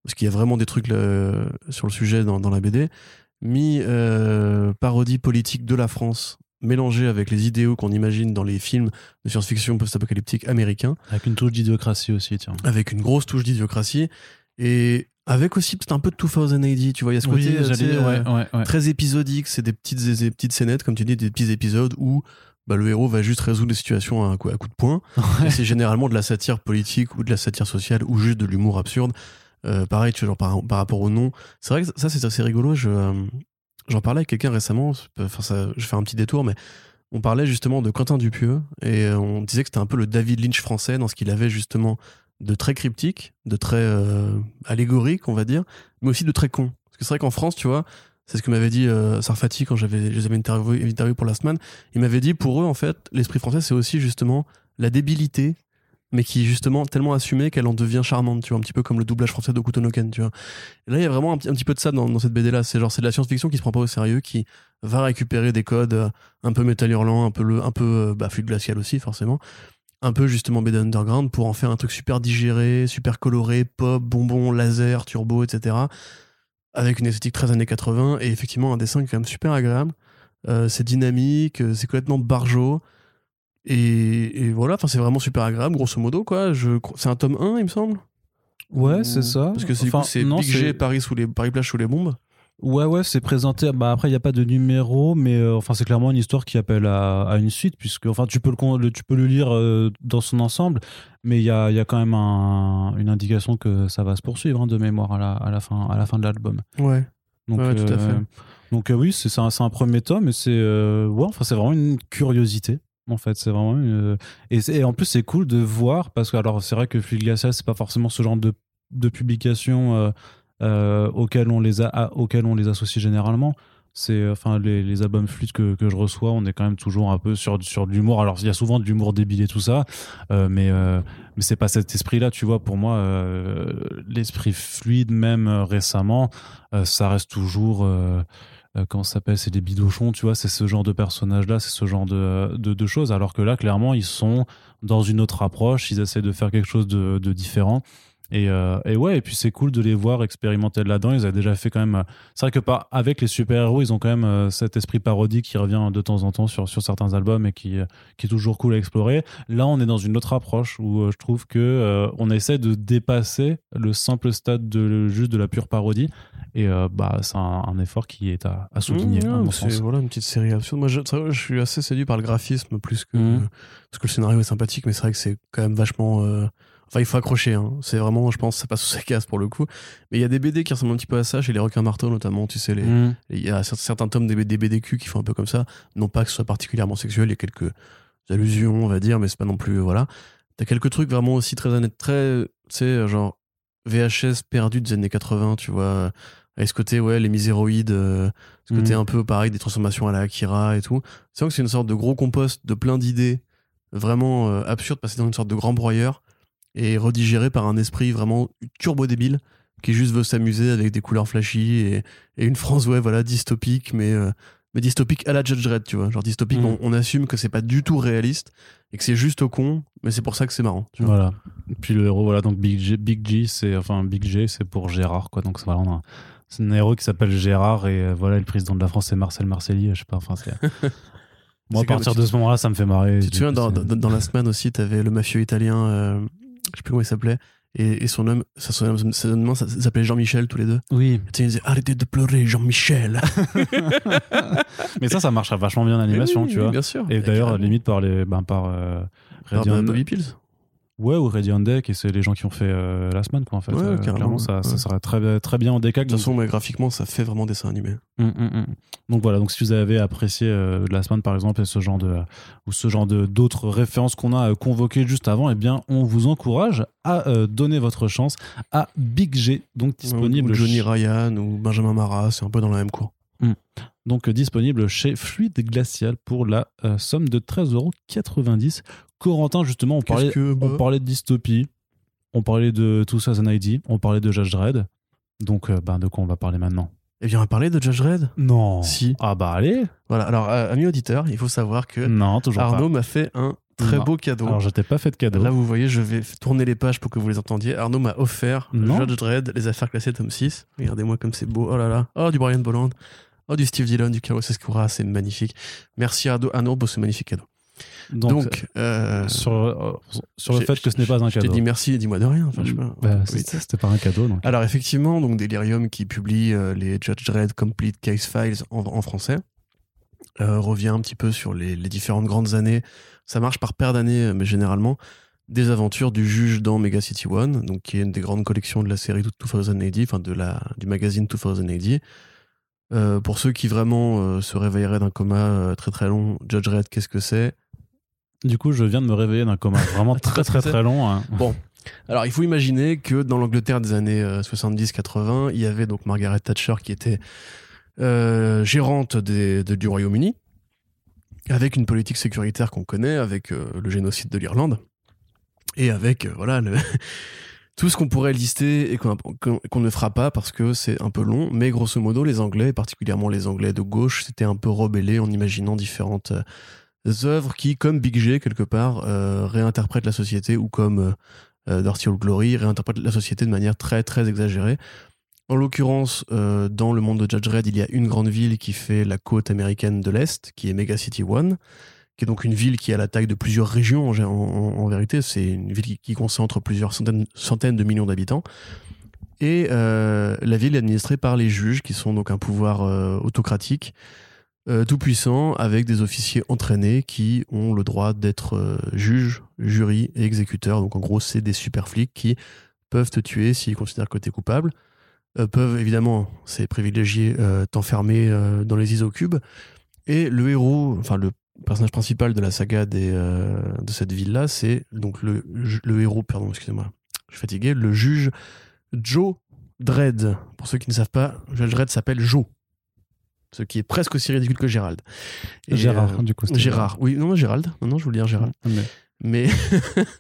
parce qu'il y a vraiment des trucs là, sur le sujet dans, la BD, mi euh, politique de la France mélangée avec les idéaux qu'on imagine dans les films de science-fiction post-apocalyptique américains, Avec une touche d'idiocratie aussi, tiens. avec une grosse touche d'idiocratie et avec aussi peut-être un peu de 2000 AD, tu vois, il y a ce côté sais, euh, ouais, ouais. très épisodique, c'est des petites, des petites scénettes, comme tu dis, des petits épisodes où bah, le héros va juste résoudre des situations à à coup de poing. C'est généralement de la satire politique ou de la satire sociale ou juste de l'humour absurde. Euh, pareil, tu vois, genre par, par rapport au nom. C'est vrai que ça, c'est assez rigolo. Je, euh, j'en parlais avec quelqu'un récemment. Enfin, je fais un petit détour, mais on parlait justement de Quentin Dupieux et euh, on disait que c'était un peu le David Lynch français dans ce qu'il avait justement de très cryptique, de très euh, allégorique, on va dire, mais aussi de très con. Parce que c'est vrai qu'en France, tu vois, c'est ce que m'avait dit euh, Sarfati quand j'avais, je les pour la semaine. Il m'avait dit, pour eux, en fait, l'esprit français, c'est aussi justement la débilité, mais qui est justement tellement assumée qu'elle en devient charmante, tu vois, un petit peu comme le doublage français de Kutonoken, tu vois. Et là, il y a vraiment un, petit- peu de ça dans, cette BD-là. C'est genre, c'est de la science-fiction qui se prend pas au sérieux, qui va récupérer des codes euh, un peu métal hurlant, un peu, le, un peu euh, bah, glacial aussi, forcément. Un peu justement BD Underground pour en faire un truc super digéré, super coloré, pop, bonbon, laser, turbo, etc. Avec une esthétique très années 80 et effectivement un dessin qui est quand même super agréable. Euh, c'est dynamique, c'est complètement barjot. Et, et voilà, enfin c'est vraiment super agréable, grosso modo quoi. C'est un tome 1, il me semble? Ouais, Ou- c'est ça. Parce que c'est, Enfin, c'est Big G, Paris, sous les, Paris plage sous les bombes. Ouais, ouais, c'est présenté. Bah après, il n'y a pas de numéro, mais euh, enfin, c'est clairement une histoire qui appelle à, à une suite, puisque enfin, tu peux le, tu peux le lire euh, dans son ensemble, mais il y a, y a quand même un- une indication que ça va se poursuivre hein, de mémoire à la, à la fin, à la fin de l'album. Ouais. Donc, Ouais, tout à fait. Donc euh, oui, c'est un, un premier tome, et c'est ouais, enfin, c'est vraiment une curiosité. En fait, c'est vraiment une- et, en plus c'est cool de voir parce que alors c'est vrai que Fluide Glacial c'est pas forcément ce genre de, de publication euh, euh, auquel on les a auquel on les associe généralement. C'est euh, enfin les, les albums Fluide que, que je reçois, on est quand même toujours un peu sur sur de l'humour. Alors il y a souvent de l'humour débile et tout ça, euh, mais euh, mais c'est pas cet esprit-là, tu vois. Pour moi, euh, l'esprit fluide, même euh, récemment, euh, ça reste toujours. Euh, euh, comment ça s'appelle? C'est des bidochons, tu vois. C'est ce genre de personnage-là, c'est ce genre de, de, de choses. Alors que là, clairement, ils sont dans une autre approche. Ils essaient de faire quelque chose de, de différent. Et, euh, et ouais, et puis c'est cool de les voir expérimenter là-dedans. Ils avaient déjà fait quand même. euh, C'est vrai que par, avec les super-héros, ils ont quand même euh, cet esprit parodique qui revient de temps en temps sur, sur certains albums et qui, qui est toujours cool à explorer. Là, on est dans une autre approche où je trouve que euh, on essaie de dépasser le simple stade de juste de la pure parodie. Et euh, bah, c'est un, un effort qui est à, à souligner, Mmh, à c'est voilà une petite série absurde. Moi, je, c'est vrai, je suis assez séduit par le graphisme plus que Mhm. parce que le scénario est sympathique, mais c'est vrai que c'est quand même vachement. Enfin, il faut accrocher. Hein. C'est vraiment, je pense, ça passe sous sa casse pour le coup. Mais il y a des BD qui ressemblent un petit peu à ça, chez les requins marteaux notamment. Tu sais, Mhm. il y a cer- certains tomes des, B- des BDQ qui font un peu comme ça. Non pas que ce soit particulièrement sexuel, il y a quelques allusions, on va dire, mais c'est pas non plus. Voilà. T'as quelques trucs vraiment aussi très honnêtes, très. Tu sais, genre VHS perdu des années 80, tu vois. Avec ce côté, ouais, les miséroïdes, euh, ce côté Mhm. un peu pareil, des transformations à la Akira et tout. C'est vrai que c'est une sorte de gros compost de plein d'idées vraiment euh, absurdes, passées dans une sorte de grand broyeur et redigéré par un esprit vraiment turbo débile qui juste veut s'amuser avec des couleurs flashy et, et une France, ouais, voilà, dystopique, mais, euh, mais dystopique à la Judge Dredd, tu vois. Genre dystopique, Mhm. on, on assume que c'est pas du tout réaliste et que c'est juste au con, mais c'est pour ça que c'est marrant. Tu vois. Voilà. Et puis le héros, voilà, donc Big G, Big G c'est enfin Big G, c'est pour Gérard, quoi. Donc c'est voilà, on a- c'est un héros qui s'appelle Gérard et euh, voilà, le président de la France c'est Marcel Marcelli, je sais pas. Enfin, c'est. Moi, à partir de ce moment-là, ça me fait marrer. Tu te souviens, dans la semaine aussi, t'avais le mafieux italien, euh, je sais plus comment il s'appelait, et, et son homme, ça, son, homme- son nom, ça, ça s'appelait Jean-Michel tous les deux. Oui, Et tu sais, il disait arrêtez de pleurer, Jean-Michel. mais ça, ça marche vachement bien en animation, Oui, tu vois. Bien sûr. Et d'ailleurs, limite par les, ben, par euh, Par Radiant- Bobby Pills. Ouais, ou Ready on Deck, et c'est les gens qui ont fait euh, la semaine, quoi, en fait. Ouais, Euh, carrément, clairement, ça, ça ouais. serait très, très bien en décalque. De toute façon, mais graphiquement, ça fait vraiment dessin animé. Hum, hum, hum. Donc voilà, donc si vous avez apprécié euh, la semaine par exemple et ce genre de ou ce genre de d'autres références qu'on a euh, convoquées juste avant, eh bien on vous encourage à euh, donner votre chance à Big G, donc disponible Ou Johnny Ryan ou Benjamin Marat, c'est un peu dans la même cour. donc euh, disponible chez Fluide Glacial pour la somme de 13,90€. Corentin justement, on parlait, que, bah on parlait de dystopie, on parlait de tout ça, ID, on parlait de Judge Dredd. Donc euh, ben, de quoi on va parler maintenant? Eh bien, on va parler de Judge Red. Non. Si. Ah bah allez. Voilà. Alors, euh, ami auditeur, il faut savoir que Non, toujours Arnaud m'a fait un Très Non. beau cadeau. Alors, je t'ai pas fait de cadeau. Là, vous voyez, je vais tourner les pages pour que vous les entendiez. Arnaud m'a offert Non. Judge Dredd, les affaires classées, tome 6. Regardez-moi comme c'est beau. Oh là là. Oh, du Brian Bolland. Oh, du Steve Dillon, du Carlos Escura. C'est magnifique. Merci Arnaud pour ce magnifique cadeau. Donc, Donc, euh, sur, euh, sur le j'ai- fait que ce n'est pas un cadeau. dit merci et dis-moi de rien. Enfin. Bah, c'était pas un cadeau. Donc. Alors effectivement, donc Delirium qui publie euh, les Judge Dredd Complete Case Files en, en français euh, revient un petit peu sur les, les différentes grandes années. Ça marche par paire d'années, euh, mais généralement des aventures du juge dans Mega City One, donc qui est une des grandes collections de la série 2080, enfin de la du magazine 2080. Euh, pour ceux qui vraiment euh, se réveilleraient d'un coma euh, très très long, Judge Dredd, qu'est-ce que c'est? Du coup, je viens de me réveiller d'un coma vraiment très très très long. hein. Bon. Alors, il faut imaginer que dans l'Angleterre des années euh, 70-80, il y avait donc Margaret Thatcher qui était euh, gérante des- de- du Royaume-Uni, avec une politique sécuritaire qu'on connaît, avec euh, le génocide de l'Irlande, et avec euh, voilà le- tout ce qu'on pourrait lister et qu'on ne fera pas parce que c'est un peu long. Mais grosso modo, les Anglais, particulièrement les Anglais de gauche, s'étaient un peu rebellés en imaginant différentes euh, œuvres qui, comme Big G quelque part, euh, réinterprètent la société ou comme euh, euh, Dirty Old Glory réinterprète la société de manière très très exagérée. En l'occurrence, euh, dans le monde de Judge Red, il y a une grande ville qui fait la côte américaine de l'Est, qui est Mega City One, qui est donc une ville qui a la taille de plusieurs régions en, vérité. C'est une ville qui, concentre plusieurs centaines, de millions d'habitants. Et euh, la ville est administrée par les juges, qui sont donc un pouvoir autocratique, euh, tout puissant, avec des officiers entraînés qui ont le droit d'être euh, juges, jurys et exécuteurs. Donc en gros, c'est des super flics qui peuvent te tuer s'ils considèrent que tu es coupable. Euh, peuvent évidemment, ces privilégiés, euh, t'enfermer euh, dans les isocubes. Et le héros, enfin le personnage principal de la saga de cette ville-là, c'est donc le, le héros, pardon, excusez-moi, je suis fatigué, le juge Joe Dredd. Pour ceux qui ne savent pas, Judge Dredd s'appelle Joe. Ce qui est presque aussi ridicule que Gérald. Et, Gérard, euh, du coup. Gérard, oui, non, Gérald. Non, non, je voulais dire Gérald. Mais- Mais,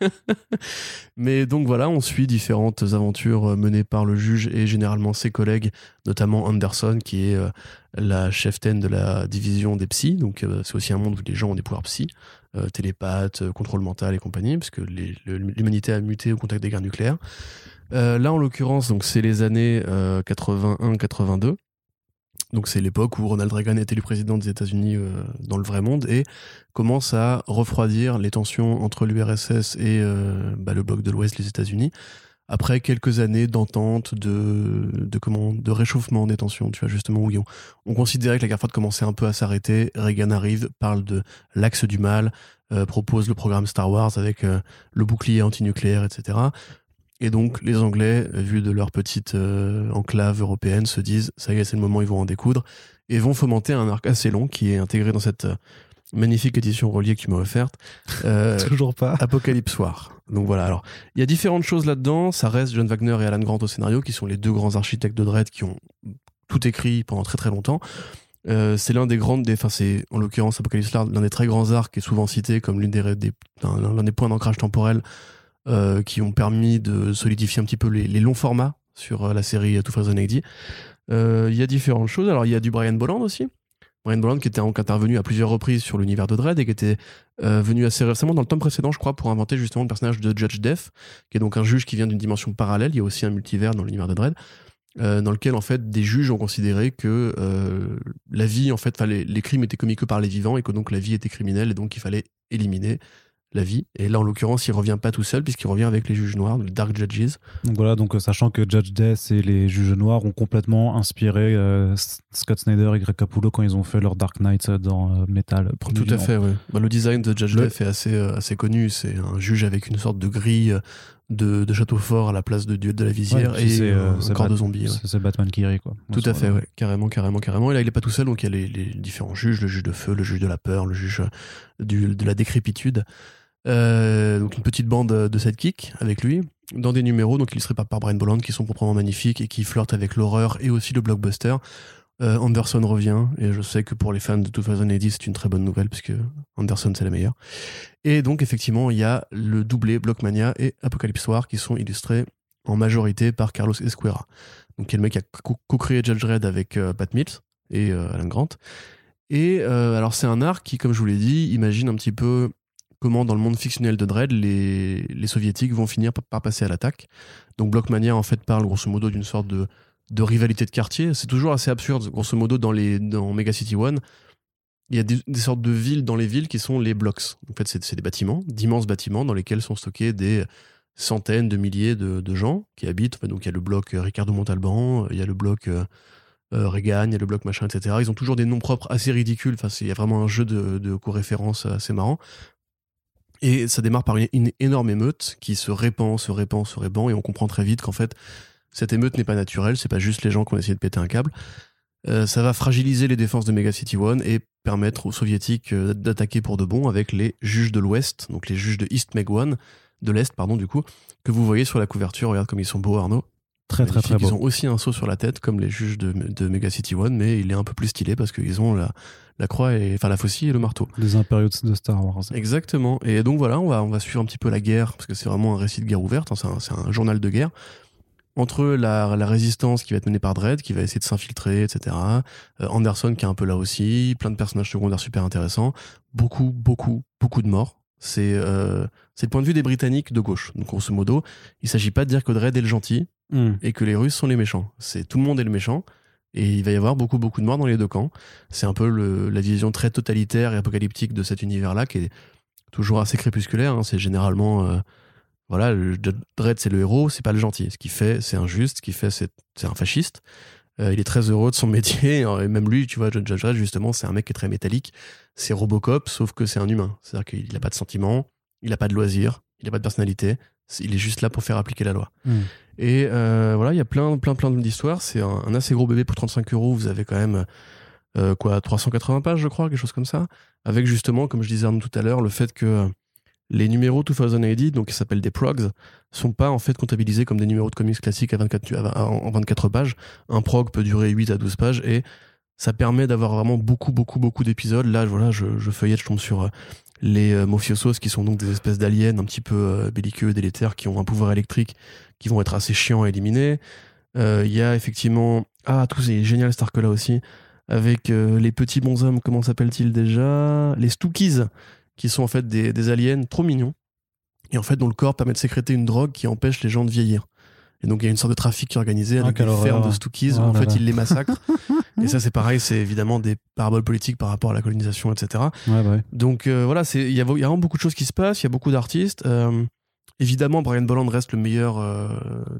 mais donc voilà, on suit différentes aventures euh, menées par le juge et généralement ses collègues, notamment Anderson, qui est euh, la chef-taine de la division des psys. Donc c'est aussi un monde où les gens ont des pouvoirs psy, télépathes, contrôle mental et compagnie, parce que l'humanité a muté au contact des guerres nucléaires. Euh, là, en l'occurrence, donc c'est les années 81-82. Donc c'est l'époque où Ronald Reagan est élu président des États-Unis euh, dans le vrai monde et commence à refroidir les tensions entre l'URSS et euh, bah, le bloc de l'Ouest, les États-Unis, après quelques années d'entente, de, de, de réchauffement des tensions, tu vois, justement, où on, on considérait que la guerre froide commençait un peu à s'arrêter. Reagan arrive, parle de l'axe du mal, euh, propose le programme Star Wars avec le bouclier antinucléaire, etc. Et donc, les Anglais, vu de leur petite euh, enclave européenne, se disent, ça y est, c'est le moment, ils vont en découdre, et vont fomenter un arc assez long qui est intégré dans cette euh, magnifique édition reliée que tu m'as offerte. Euh, Toujours pas. Apocalypse War. Donc voilà, alors, il y a différentes choses là-dedans. Ça reste John Wagner et Alan Grant au scénario, qui sont les deux grands architectes de Dredd qui ont tout écrit pendant très très longtemps. Euh, c'est l'un des grands, des, enfin c'est en l'occurrence Apocalypse l'un des très grands arcs qui est souvent cité comme l'une des, l'un des points d'ancrage temporel euh, qui ont permis de solidifier un petit peu les, longs formats sur euh, la série 2080. Euh, Il y a différentes choses. Alors il y a du Brian Bolland aussi. Brian Bolland qui était donc intervenu à plusieurs reprises sur l'univers de Dredd et qui était venu assez récemment dans le tome précédent, je crois, pour inventer justement le personnage de Judge Death, qui est donc un juge qui vient d'une dimension parallèle. Il y a aussi un multivers dans l'univers de Dredd. Euh, dans lequel en fait des juges ont considéré que la vie en fait, les, les crimes étaient commis que par les vivants et que donc la vie était criminelle et donc il fallait éliminer la vie. Et là en l'occurrence il revient pas tout seul puisqu'il revient avec les juges noirs, les Dark Judges. Donc voilà, donc euh, sachant que Judge Death et les juges noirs ont complètement inspiré euh, Scott Snyder et Greg Capullo quand ils ont fait leur Dark Knight dans euh, Metal. Tout à fait, ouais. Bah, le design de Judge Le- Death est assez, euh, assez connu. C'est un juge avec une sorte de grille de, de château fort à la place de, de, de la visière Ouais, et c'est, euh, un corps Bat- de zombie. ouais. C'est Batman qui rit, quoi. Tout à fait, ouais. carrément, carrément, carrément. Et là, il est pas tout seul, donc il y a les, les différents juges, le juge de feu, le juge de la peur, le juge du, de la décrépitude. Euh, donc une petite bande de sidekicks avec lui, dans des numéros donc illustrés par, par Brian Bolland, qui sont proprement magnifiques et qui flirtent avec l'horreur et aussi le blockbuster. Euh, Anderson revient, et je sais que pour les fans de 2080, c'est une très bonne nouvelle, puisque Anderson, c'est la meilleure. Et donc, effectivement, il y a le doublé Blockmania et Apocalypse War qui sont illustrés en majorité par Carlos Esquera. Donc, qui est le mec qui a co- co-créé Judge Dredd avec euh, Pat Mills et euh, Alan Grant. Et euh, alors, c'est un arc qui, comme je vous l'ai dit, imagine un petit peu comment dans le monde fictionnel de Dread, les, soviétiques vont finir par, passer à l'attaque. Donc Blockmania en fait parle grosso modo d'une sorte de, rivalité de quartier. C'est toujours assez absurde, grosso modo dans, les, dans Mega City One. Il y a des, sortes de villes dans les villes qui sont les blocks. En fait, c'est des bâtiments, d'immenses bâtiments dans lesquels sont stockés des centaines de milliers de, gens qui habitent. Donc il y a le bloc euh, Ricardo Montalban, euh, il y a le bloc euh, euh, Reagan, il y a le bloc machin, etc. Ils ont toujours des noms propres assez ridicules. Enfin, il y a vraiment un jeu de, de co-référence assez marrant. Et ça démarre par une, énorme émeute qui se répand, se répand, se répand, et on comprend très vite qu'en fait, cette émeute n'est pas naturelle, c'est pas juste les gens qui ont essayé de péter un câble. Euh, ça va fragiliser les défenses de Mega City One et permettre aux soviétiques euh, d'attaquer pour de bon avec les juges de l'Ouest, donc les juges de East Meg One, de l'Est, pardon, du coup, que vous voyez sur la couverture. Regarde comme ils sont beaux, Arnaud. Très, très, très. Ils beau. ont aussi un saut sur la tête, comme les juges de, de Mega City One, mais il est un peu plus stylé parce qu'ils ont la, la croix, et, enfin la faucille et le marteau. Les impériaux de Star Wars. Exactement. Et donc voilà, on va, on va suivre un petit peu la guerre, parce que c'est vraiment un récit de guerre ouverte, hein, c'est un, c'est un journal de guerre, entre la, la résistance qui va être menée par Dredd, qui va essayer de s'infiltrer, etc. Euh, Anderson qui est un peu là aussi, plein de personnages secondaires super intéressants, beaucoup, beaucoup, beaucoup de morts. C'est euh, c'est le point de vue des Britanniques de gauche. Donc grosso modo, il s'agit pas de dire que Dredd est le gentil Hmm. et que les Russes sont les méchants. C'est tout le monde est le méchant. Et il va y avoir beaucoup, beaucoup de morts dans les deux camps. C'est un peu le- la vision très totalitaire et apocalyptique de cet univers-là, qui est toujours assez crépusculaire. hein. C'est généralement, euh, voilà, le Dredd, c'est le héros, c'est pas le gentil. Ce qu'il fait, c'est injuste. Ce qu'il fait, c'est un fasciste. Euh, il est très heureux de son métier. Et même lui, tu vois, Judge Dredd, justement, c'est un mec qui est très métallique. C'est Robocop, sauf que c'est un humain. C'est-à-dire qu'il n'a pas de sentiments, il n'a pas de loisirs, il n'a pas de personnalité. Il est juste là pour faire appliquer la loi. Hmm. Et euh, voilà, il y a plein, plein, plein d'histoires. C'est un, assez gros bébé pour 35 euros. Vous avez quand même euh, quoi, 380 pages, je crois, quelque chose comme ça. Avec justement, comme je disais tout à l'heure, le fait que les numéros 2080, donc qui s'appellent des progs, sont pas en fait comptabilisés comme des numéros de comics classiques à 24, à- en 24 pages. Un prog peut durer 8 à 12 pages et ça permet d'avoir vraiment beaucoup, beaucoup, beaucoup d'épisodes. Là, voilà, je, je feuillette, je tombe sur euh, les euh, mafiosos qui sont donc des espèces d'aliens un petit peu euh, belliqueux, délétères, qui ont un pouvoir électrique qui vont être assez chiants à éliminer. Euh, Il y a effectivement. Ah, tout c'est génial cet arc-là aussi. Avec euh, les petits bonshommes, comment s'appellent-ils déjà? Les Stookies, qui sont en fait des, des aliens trop mignons. Et en fait, dont le corps permet de sécréter une drogue qui empêche les gens de vieillir. Et donc, il y a une sorte de trafic qui est organisé Ah, avec des fermes horreur. de Stookies Oh où en là fait, là. ils les massacrent. et ça, c'est pareil, c'est évidemment des paraboles politiques par rapport à la colonisation, etc. Ouais, bah ouais. Donc euh, voilà, c'est il y, a il y a vraiment beaucoup de choses qui se passent, il y a beaucoup d'artistes. Euh, évidemment, Brian Bolland reste le meilleur euh,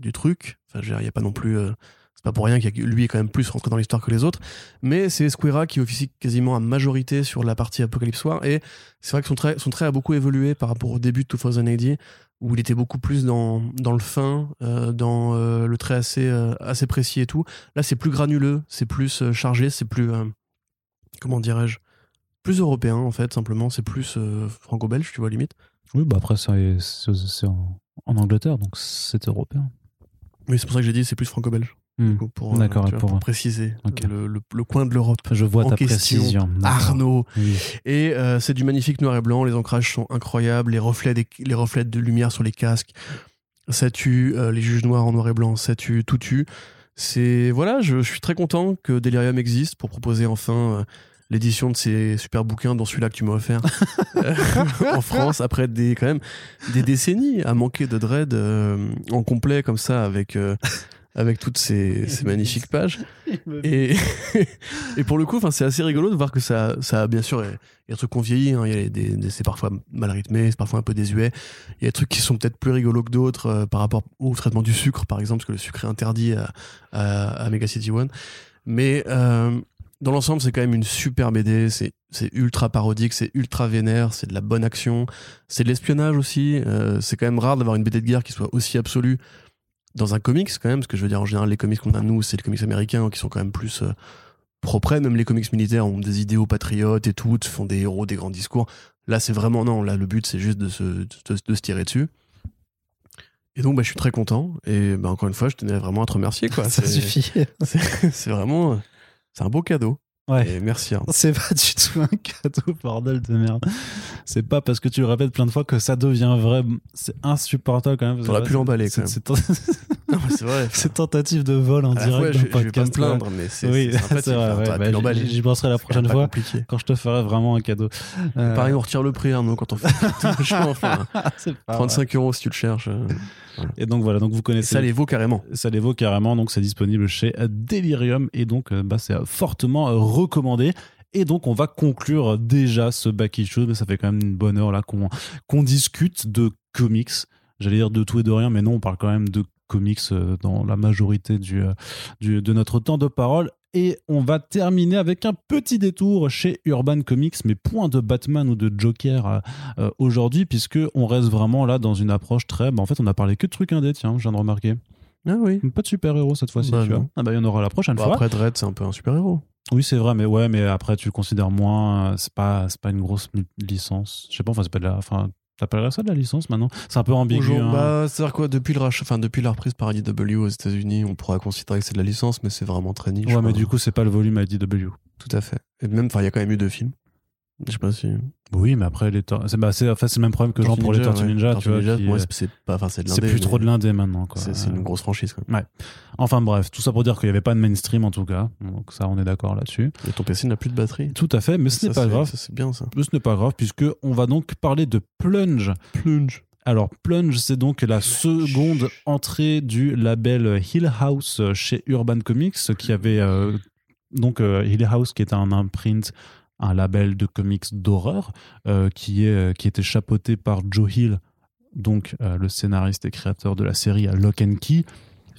du truc. Enfin, je veux dire, il y a pas non plus. euh, c'est pas pour rien a- lui est quand même plus rentré dans l'histoire que les autres. Mais c'est Squira qui officie quasiment à majorité sur la partie Apocalypse War. Et c'est vrai que son trait, son trait a beaucoup évolué par rapport au début de 2080, où il était beaucoup plus dans, dans le fin, euh, dans euh, le trait assez, euh, assez précis et tout. Là, c'est plus granuleux, c'est plus chargé, c'est plus. comment dirais-je plus européen en fait simplement c'est plus franco-belge tu vois limite Oui, bah après, c'est en, en Angleterre, donc c'est européen. oui c'est pour ça que j'ai dit c'est plus franco-belge Hmm. coup, pour, euh, D'accord, tu vois, pour- pour préciser le, le- le coin de l'Europe Je vois En ta question, précision. D'accord. Arnaud Oui. et euh, c'est du magnifique noir et blanc les ancrages sont incroyables les reflets des- les reflets de lumière sur les casques ça tue euh, les juges noirs en noir et blanc ça tue tout tue c'est voilà je, je suis très content que Delirium existe pour proposer enfin euh, l'édition de ces super bouquins dont celui-là que tu m'as offert euh, en France après des quand même des décennies à manquer de Dread euh, en complet comme ça avec euh, avec toutes ces, ces magnifiques pages et, et pour le coup c'est assez rigolo de voir que ça ça bien sûr il y a des trucs qu'on vieillit hein, c'est parfois mal rythmé c'est parfois un peu désuet il y a des trucs qui sont peut-être plus rigolos que d'autres euh, par rapport au traitement du sucre par exemple parce que le sucre est interdit à, à, à Mega City One mais euh, dans l'ensemble, c'est quand même une super BD. C'est c'est ultra parodique, c'est ultra vénère, c'est de la bonne action, c'est de l'espionnage aussi. Euh, c'est quand même rare d'avoir une BD de guerre qui soit aussi absolue dans un comics quand même, parce que je veux dire en général les comics qu'on a nous, c'est les comics américains qui sont quand même plus euh, propres. Même les comics militaires ont des idéaux patriotes et tout, font des héros, des grands discours. Là, c'est vraiment non. Là, le but c'est juste de se, de, de se tirer dessus. Et donc, bah, je suis très content. Et bah, encore une fois, je tenais vraiment à te remercier. Quoi. Ça suffit. c'est c'est vraiment c'est un beau cadeau Ouais. et merci Arnaud. C'est pas du tout un cadeau, bordel de merde. C'est pas parce que tu le répètes plein de fois que ça devient vrai. C'est insupportable quand même. T'aurais pu l'emballer, quand C'est- c'est- Non, mais c'est vrai. Ces tentatives de vol en À la direct je, d'un je vais pas me podcast. plaindre, mais c'est Oui, c'est vrai. Ouais, bah, l'emballer. j'y- penserai la prochaine même fois compliqué. quand je te ferai vraiment un cadeau. Euh, Pareil, on retire le prix, Arnaud, quand on fait tout le choix, enfin. c'est pas vrai. 35 euros si tu le cherches. Et donc voilà, donc vous Et connaissez. ça les vaut carrément. ça les vaut carrément, donc c'est disponible chez Delirium et donc euh, bah, c'est euh, fortement euh, recommandé. Et donc on va conclure déjà ce back issue, mais ça fait quand même une bonne heure là qu'on discute de comics. J'allais dire de tout et de rien, mais non, on parle quand même de comics dans la majorité du, du- de notre temps de parole. Et on va terminer avec un petit détour chez Urban Comics, mais point de Batman ou de Joker euh, euh, aujourd'hui, puisque on reste vraiment là dans une approche très. bah, en fait, on a parlé que de trucs indés, tiens, je viens de remarquer. Ah oui. Pas de super-héros cette fois-ci, Bah tu vois. Ah bah, il y en aura la prochaine Bon, fois. après, Dredd, c'est un peu un super-héros. Oui, c'est vrai, mais ouais, mais après, tu le considères moins. euh, C'est pas, c'est pas une grosse licence. Je sais pas, enfin, c'est pas de la. Enfin, t'appellerais ça de la licence maintenant? C'est un peu ambigu. Hein. bah, c'est-à-dire quoi depuis, le rachat, enfin, depuis la reprise par IDW aux États-Unis, on pourra considérer que c'est de la licence, mais c'est vraiment très niche. ouais, mais du coup, c'est pas le volume IDW. Tout à fait. Et même, enfin, il y a quand même eu deux films. Je sais pas si. Oui, mais après, les tor- c'est bah, c'est en fait, c'est le même problème que genre pour les Ninja, Tortues ouais. Ninja, Tortue tu vois. Ninja, qui, moi, euh, c'est- c'est pas, enfin, c'est de c'est plus trop mais de l'indé maintenant. quoi. C'est c'est une grosse franchise, même. Enfin bref, tout ça pour dire qu'il n'y avait pas de mainstream en tout cas. Donc ça, on est d'accord là-dessus. Et ton PC n'a plus de batterie. Tout à fait, mais ce Ça, n'est pas grave. ça, C'est bien, ça. Ce n'est pas grave puisque on va donc parler de Plunge. Plunge. Alors Plunge, c'est donc la seconde entrée du label Hill House chez Urban Comics, qui avait euh, donc euh, Hill House qui est un imprint, un label de comics d'horreur euh, qui euh, qui était chapeauté par Joe Hill, donc euh, le scénariste et créateur de la série Lock and Key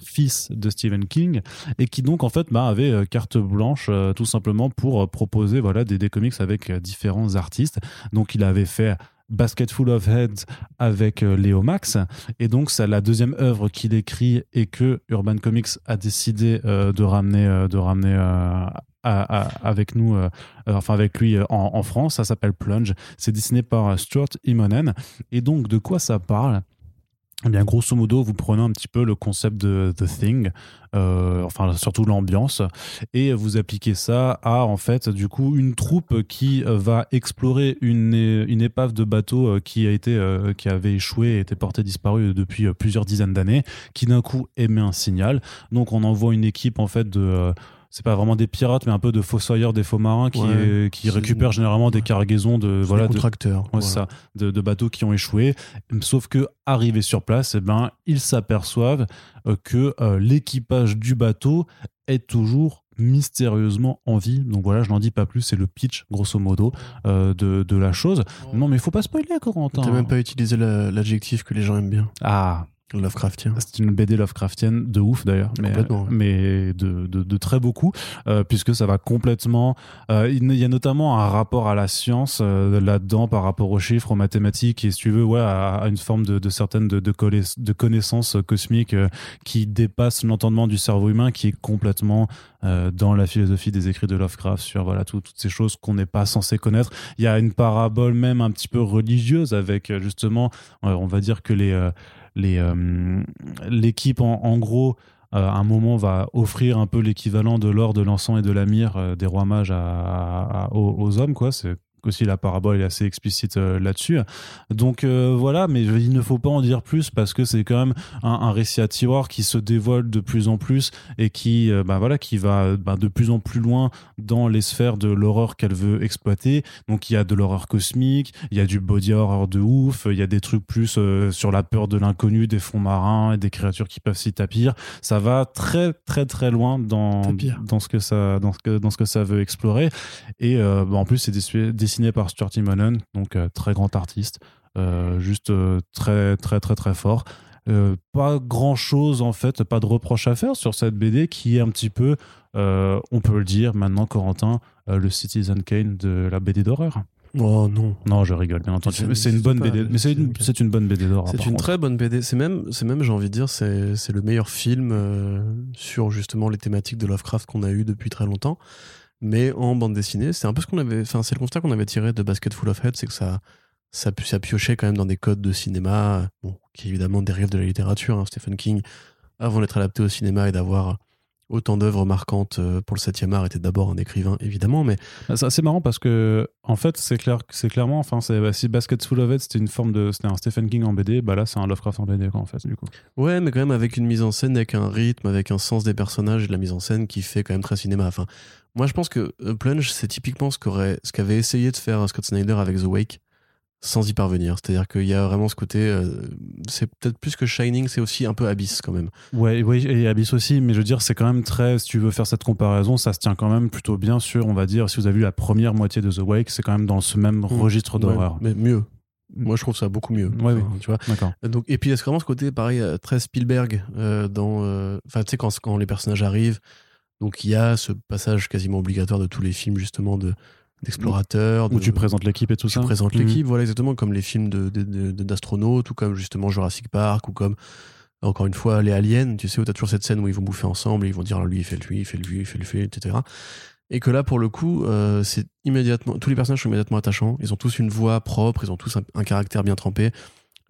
fils de Stephen King et qui donc en fait bah, avait carte blanche tout simplement pour proposer voilà des, des comics avec différents artistes. Donc il avait fait Basket Full of Heads avec Léo Max et donc c'est la deuxième œuvre qu'il écrit et que Urban Comics a décidé de ramener euh, de ramener avec nous euh, euh, enfin avec lui euh, en, France. Ça s'appelle Plunge. C'est dessiné par Stuart Immonen et donc de quoi ça parle? Eh bien, grosso modo, vous prenez un petit peu le concept de The Thing, enfin surtout l'ambiance, et vous appliquez ça à en fait du coup une troupe qui va explorer une, une épave de bateau qui a été qui avait échoué et était portée disparue depuis plusieurs dizaines d'années, qui d'un coup émet un signal. Donc on envoie une équipe en fait de c'est pas vraiment des pirates, mais un peu de fossoyeurs, des faux marins qui, Ouais. euh, qui récupèrent généralement des cargaisons de voilà des de, contracteurs. Ouais, c'est ça, de, de bateaux qui ont échoué. Sauf que, arrivés sur place, eh ben, ils s'aperçoivent euh, que euh, l'équipage du bateau est toujours mystérieusement en vie. Donc voilà, je n'en dis pas plus, c'est le pitch, grosso modo, euh, de, de la chose. Non, mais il faut pas spoiler, Corentin. T'as même pas utilisé la- l'adjectif que les gens aiment bien. Ah, Lovecraftien. c'est une BD Lovecraftienne de ouf d'ailleurs, mais, Complètement, ouais. mais de, de, de très beaucoup, euh, puisque ça va complètement. euh, il y a notamment un rapport à la science euh, là-dedans par rapport aux chiffres, aux mathématiques, et si tu veux, ouais, à, à une forme de, de certaines de, connaissances cosmiques qui dépassent l'entendement du cerveau humain, qui est complètement dans la philosophie des écrits de Lovecraft sur voilà tout- toutes ces choses qu'on n'est pas censé connaître. Il y a une parabole même un petit peu religieuse avec justement, on va dire que les euh, l'équipe en, gros euh, à un moment va offrir un peu l'équivalent de l'or de l'encens et de la myrrhe euh, des rois mages aux, aux hommes quoi. C'est aussi la parabole est assez explicite euh, là-dessus. Donc euh, voilà mais il ne faut pas en dire plus parce que c'est quand même un, un récit à tiroir qui se dévoile de plus en plus et qui euh, bah voilà qui va bah, de plus en plus loin dans les sphères de l'horreur qu'elle veut exploiter. Donc il y a de l'horreur cosmique il y a du body horror de ouf il y a des trucs plus sur la peur de l'inconnu des fonds marins et des créatures qui peuvent s'y tapir. Ça va très très très loin dans Tapir. dans ce que ça dans ce que dans ce que ça veut explorer. Et bah, en plus c'est dessu- dessiné par Stuart Immonen donc euh, très grand artiste euh, juste euh, très très très très fort Euh, pas grand chose en fait pas de reproche à faire sur cette BD qui est un petit peu euh, on peut le dire maintenant Corentin euh, le Citizen Kane de la BD d'horreur Oh non. non je rigole bien entendu c'est une bonne pas, BD mais c'est une, bonne BD d'horreur C'est une contre. très bonne BD. C'est même, même, j'ai envie de dire, c'est, c'est le meilleur film sur justement les thématiques de Lovecraft qu'on a eu depuis très longtemps. Mais en bande dessinée, c'est un peu ce qu'on avait, enfin, c'est le constat qu'on avait tiré de Basket Full of Heads, c'est que ça, ça, ça piochait quand même dans des codes de cinéma, bon, qui évidemment dérivent de la littérature. hein. Stephen King, avant d'être adapté au cinéma et d'avoir autant d'œuvres marquantes euh, pour le 7e art était d'abord un écrivain, évidemment, mais Ah, C'est assez marrant parce que, en fait, c'est clair, c'est clairement, enfin, bah, si Basket Full of It, c'était une forme de, c'était un Stephen King en BD, bah là, c'est un Lovecraft en BD, quoi, en fait, du coup. ouais, mais quand même avec une mise en scène, avec un rythme, avec un sens des personnages et de la mise en scène qui fait quand même très cinéma. Enfin, moi, je pense que euh, Plunge, c'est typiquement ce qu'avait essayé de faire Scott Snyder avec The Wake, sans y parvenir. C'est-à-dire qu'il y a vraiment ce côté, euh, c'est peut-être plus que Shining, c'est aussi un peu Abyss quand même. Ouais, oui, et Abyss aussi, mais je veux dire, c'est quand même très, si tu veux faire cette comparaison, ça se tient quand même plutôt bien sur, on va dire, si vous avez vu la première moitié de The Wake, c'est quand même dans ce même registre d'horreur. Ouais, mais mieux. Moi, je trouve ça beaucoup mieux. Ouais, oui. Tu vois. D'accord. Donc, et puis, il y a vraiment ce côté, pareil, euh, très Spielberg, euh, dans. euh, Enfin, tu sais, quand, quand les personnages arrivent, donc il y a ce passage quasiment obligatoire de tous les films, justement, de d'explorateurs. Où tu présentes l'équipe et tout tu ça. présentes Mhm. l'équipe, voilà, exactement, comme les films de- de- d'astronautes, ou comme justement Jurassic Park, ou comme, encore une fois, les aliens, tu sais, où tu as toujours cette scène où ils vont bouffer ensemble, et ils vont dire, lui, il fait lui, il fait lui, il fait lui, etc. Et que là, pour le coup, euh, c'est immédiatement, tous les personnages sont immédiatement attachants, ils ont tous une voix propre, ils ont tous un, un caractère bien trempé.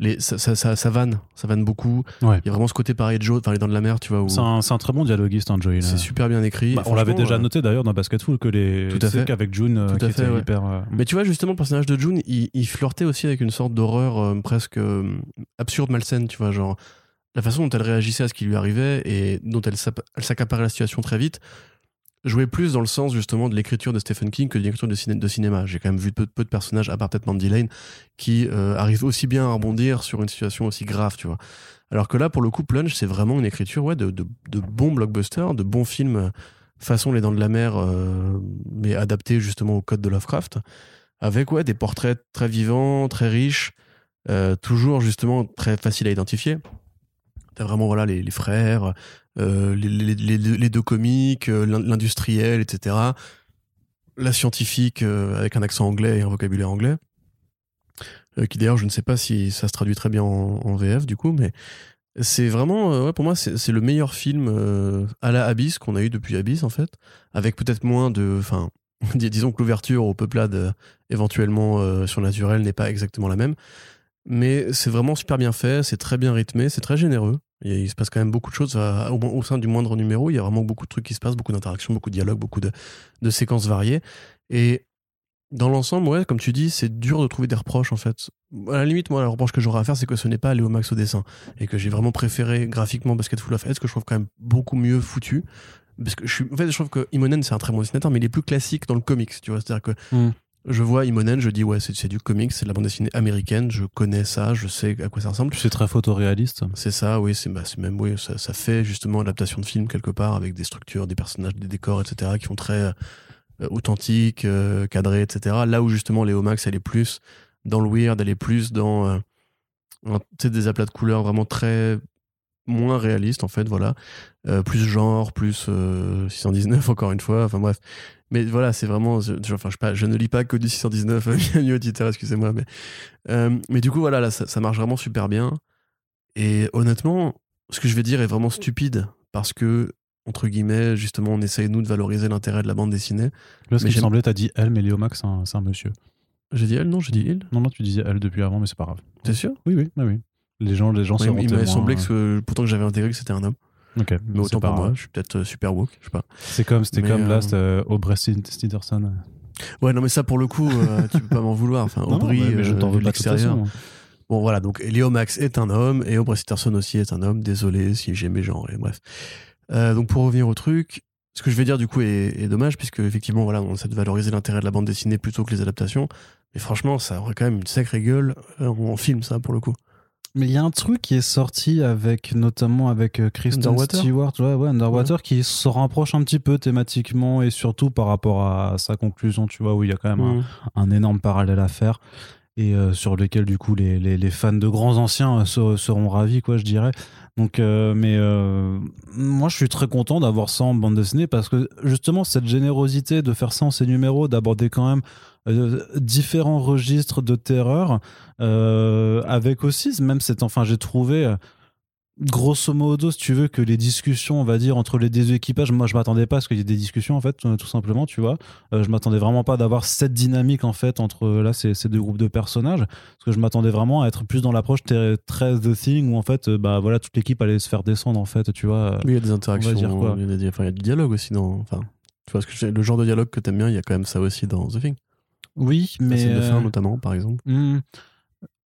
Les, ça, ça, ça, ça vanne, ça vanne beaucoup. Ouais. Il y a vraiment ce côté pareil de Joe, enfin, les dents de la mer, tu vois, où C'est un, c'est un très bon dialoguiste, hein, Joey. c'est super bien écrit. Bah, on l'avait déjà euh, noté d'ailleurs dans Basketful que les. Tout à fait. qu'avec June, euh, Tout à qui fait, était ouais. hyper. euh, Mais tu vois, justement, le personnage de June, il, il flirtait aussi avec une sorte d'horreur euh, presque euh, absurde, malsaine, tu vois, genre la façon dont elle réagissait à ce qui lui arrivait et dont elle s'accaparait la situation très vite jouait plus dans le sens justement de l'écriture de Stephen King que de l'écriture de, ciné- de cinéma. J'ai quand même vu peu, de personnages, à part peut-être Mandy Lane, qui euh, arrivent aussi bien à rebondir sur une situation aussi grave, tu vois. Alors que là, pour le coup, Plunge, c'est vraiment une écriture ouais, de, bons blockbusters, de bons films euh, façon Les Dents de la Mer, euh, mais adaptés justement au code de Lovecraft, avec ouais, des portraits très vivants, très riches, toujours justement très faciles à identifier. T'as vraiment voilà, les, frères, les, les- deux- comiques, euh, l'in- l'industriel, etc. La scientifique euh, avec un accent anglais et un vocabulaire anglais. Euh, qui d'ailleurs, je ne sais pas si ça se traduit très bien en, VF du coup, mais c'est vraiment, euh, pour moi, c'est le meilleur film euh, à la Abyss qu'on a eu depuis Abyss en fait, avec peut-être moins de, enfin, dis- disons que l'ouverture aux peuplades euh, éventuellement euh, surnaturelles n'est pas exactement la même, mais c'est vraiment super bien fait, c'est très bien rythmé, c'est très généreux. Il, se passe quand même beaucoup de choses à- au, au sein du moindre numéro. Il y a vraiment beaucoup de trucs qui se passent, beaucoup d'interactions, beaucoup de dialogues, beaucoup de, séquences variées. Et dans l'ensemble, ouais, comme tu dis, c'est dur de trouver des reproches en fait. À la limite, moi, le reproche que j'aurais à faire, c'est que ce n'est pas Léo Max au dessin et que j'ai vraiment préféré graphiquement Basket Full of Heads, que je trouve quand même beaucoup mieux foutu. Parce que je suis, en fait, je trouve que Imonen, c'est un très bon dessinateur, mais il est plus classique dans le comics, tu vois. C'est-à-dire que Mm. Je vois Imonen, je dis, ouais, c'est du comics, c'est de la bande dessinée américaine, je connais ça, je sais à quoi ça ressemble. C'est très photoréaliste. C'est ça, oui, c'est bah, même, oui, ça, ça fait justement adaptation de film quelque part avec des structures, des personnages, des décors, etc., qui font très euh, authentiques, euh, cadrés, etc. Là où justement Léo Max, elle est plus dans le weird, elle est plus dans euh, un- des aplats de couleurs vraiment très moins réalistes, en fait, voilà. Euh, plus genre, plus euh, 619, encore une fois, enfin bref. Mais voilà, c'est vraiment. Je, enfin, je, sais pas, je ne lis pas que du 619, Mignonne auditeur, excusez-moi. Mais, euh, mais du coup, voilà, là, ça, ça marche vraiment super bien. Et honnêtement, ce que je vais dire est vraiment stupide parce que, entre guillemets, justement, on essaye, nous, de valoriser l'intérêt de la bande dessinée. Là, ce Mais qui semblait, t'as dit elle, mais Léo Max, c'est un, monsieur. J'ai dit elle? Non, j'ai dit il. Non, non, tu disais elle depuis avant, mais c'est pas grave. T'es sûr? Oui, oui, oui. oui. Les gens, les gens Ouais, Il m'a semblé que, euh, pourtant que j'avais intégré que c'était un homme. Ok, Mais autant pas pour moi, je suis peut-être euh, super woke, je sais pas. C'est comme, c'était comme là, euh, c'était euh, Aubrey Stevenson. Ouais, non, mais ça, pour le coup, tu peux pas m'en vouloir. Enfin, Aubry, je t'en veux de pas l'extérieur. façon. Bon, voilà, donc Léo Max est un homme et Aubrey Sitterson aussi est un homme. Désolé si j'ai mes genres, et bref. Donc, pour revenir au truc, ce que je vais dire, du coup, est, est dommage, puisque, effectivement, voilà, on essaie de valoriser l'intérêt de la bande dessinée plutôt que les adaptations. Mais franchement, ça aurait quand même une sacrée gueule en film, ça, pour le coup. Mais il y a un truc qui est sorti avec, notamment avec euh, Kristen Underwater. Stewart, ouais, ouais, Underwater, qui se rapproche un petit peu thématiquement et surtout par rapport à sa conclusion, tu vois, où il y a quand même un, Mm. un énorme parallèle à faire et euh, sur lequel du coup les, les, les fans de grands anciens euh, se- seront ravis quoi je dirais donc euh, mais euh, moi je suis très content d'avoir ça en bande dessinée parce que justement cette générosité de faire ça en ces numéros d'aborder quand même euh, différents registres de terreur avec aussi même cette enfin j'ai trouvé grosso modo, si tu veux, que les discussions, on va dire, entre les deux équipages, moi je m'attendais pas à ce qu'il y ait des discussions, en fait, euh, tout simplement, tu vois. Euh, je m'attendais vraiment pas d'avoir cette dynamique, en fait, entre là, ces, ces deux groupes de personnages. Parce que je m'attendais vraiment à être plus dans l'approche très, très The Thing, où en fait, euh, bah voilà, toute l'équipe allait se faire descendre, en fait, tu vois. Oui, il y a des interactions, dire quoi. il y a, des- enfin, il y a du dialogue aussi dans. Enfin, tu vois, que le genre de dialogue que t'aimes bien, il y a quand même ça aussi dans The Thing. Oui, La mais. scène de fin, euh, notamment, par exemple. hmm,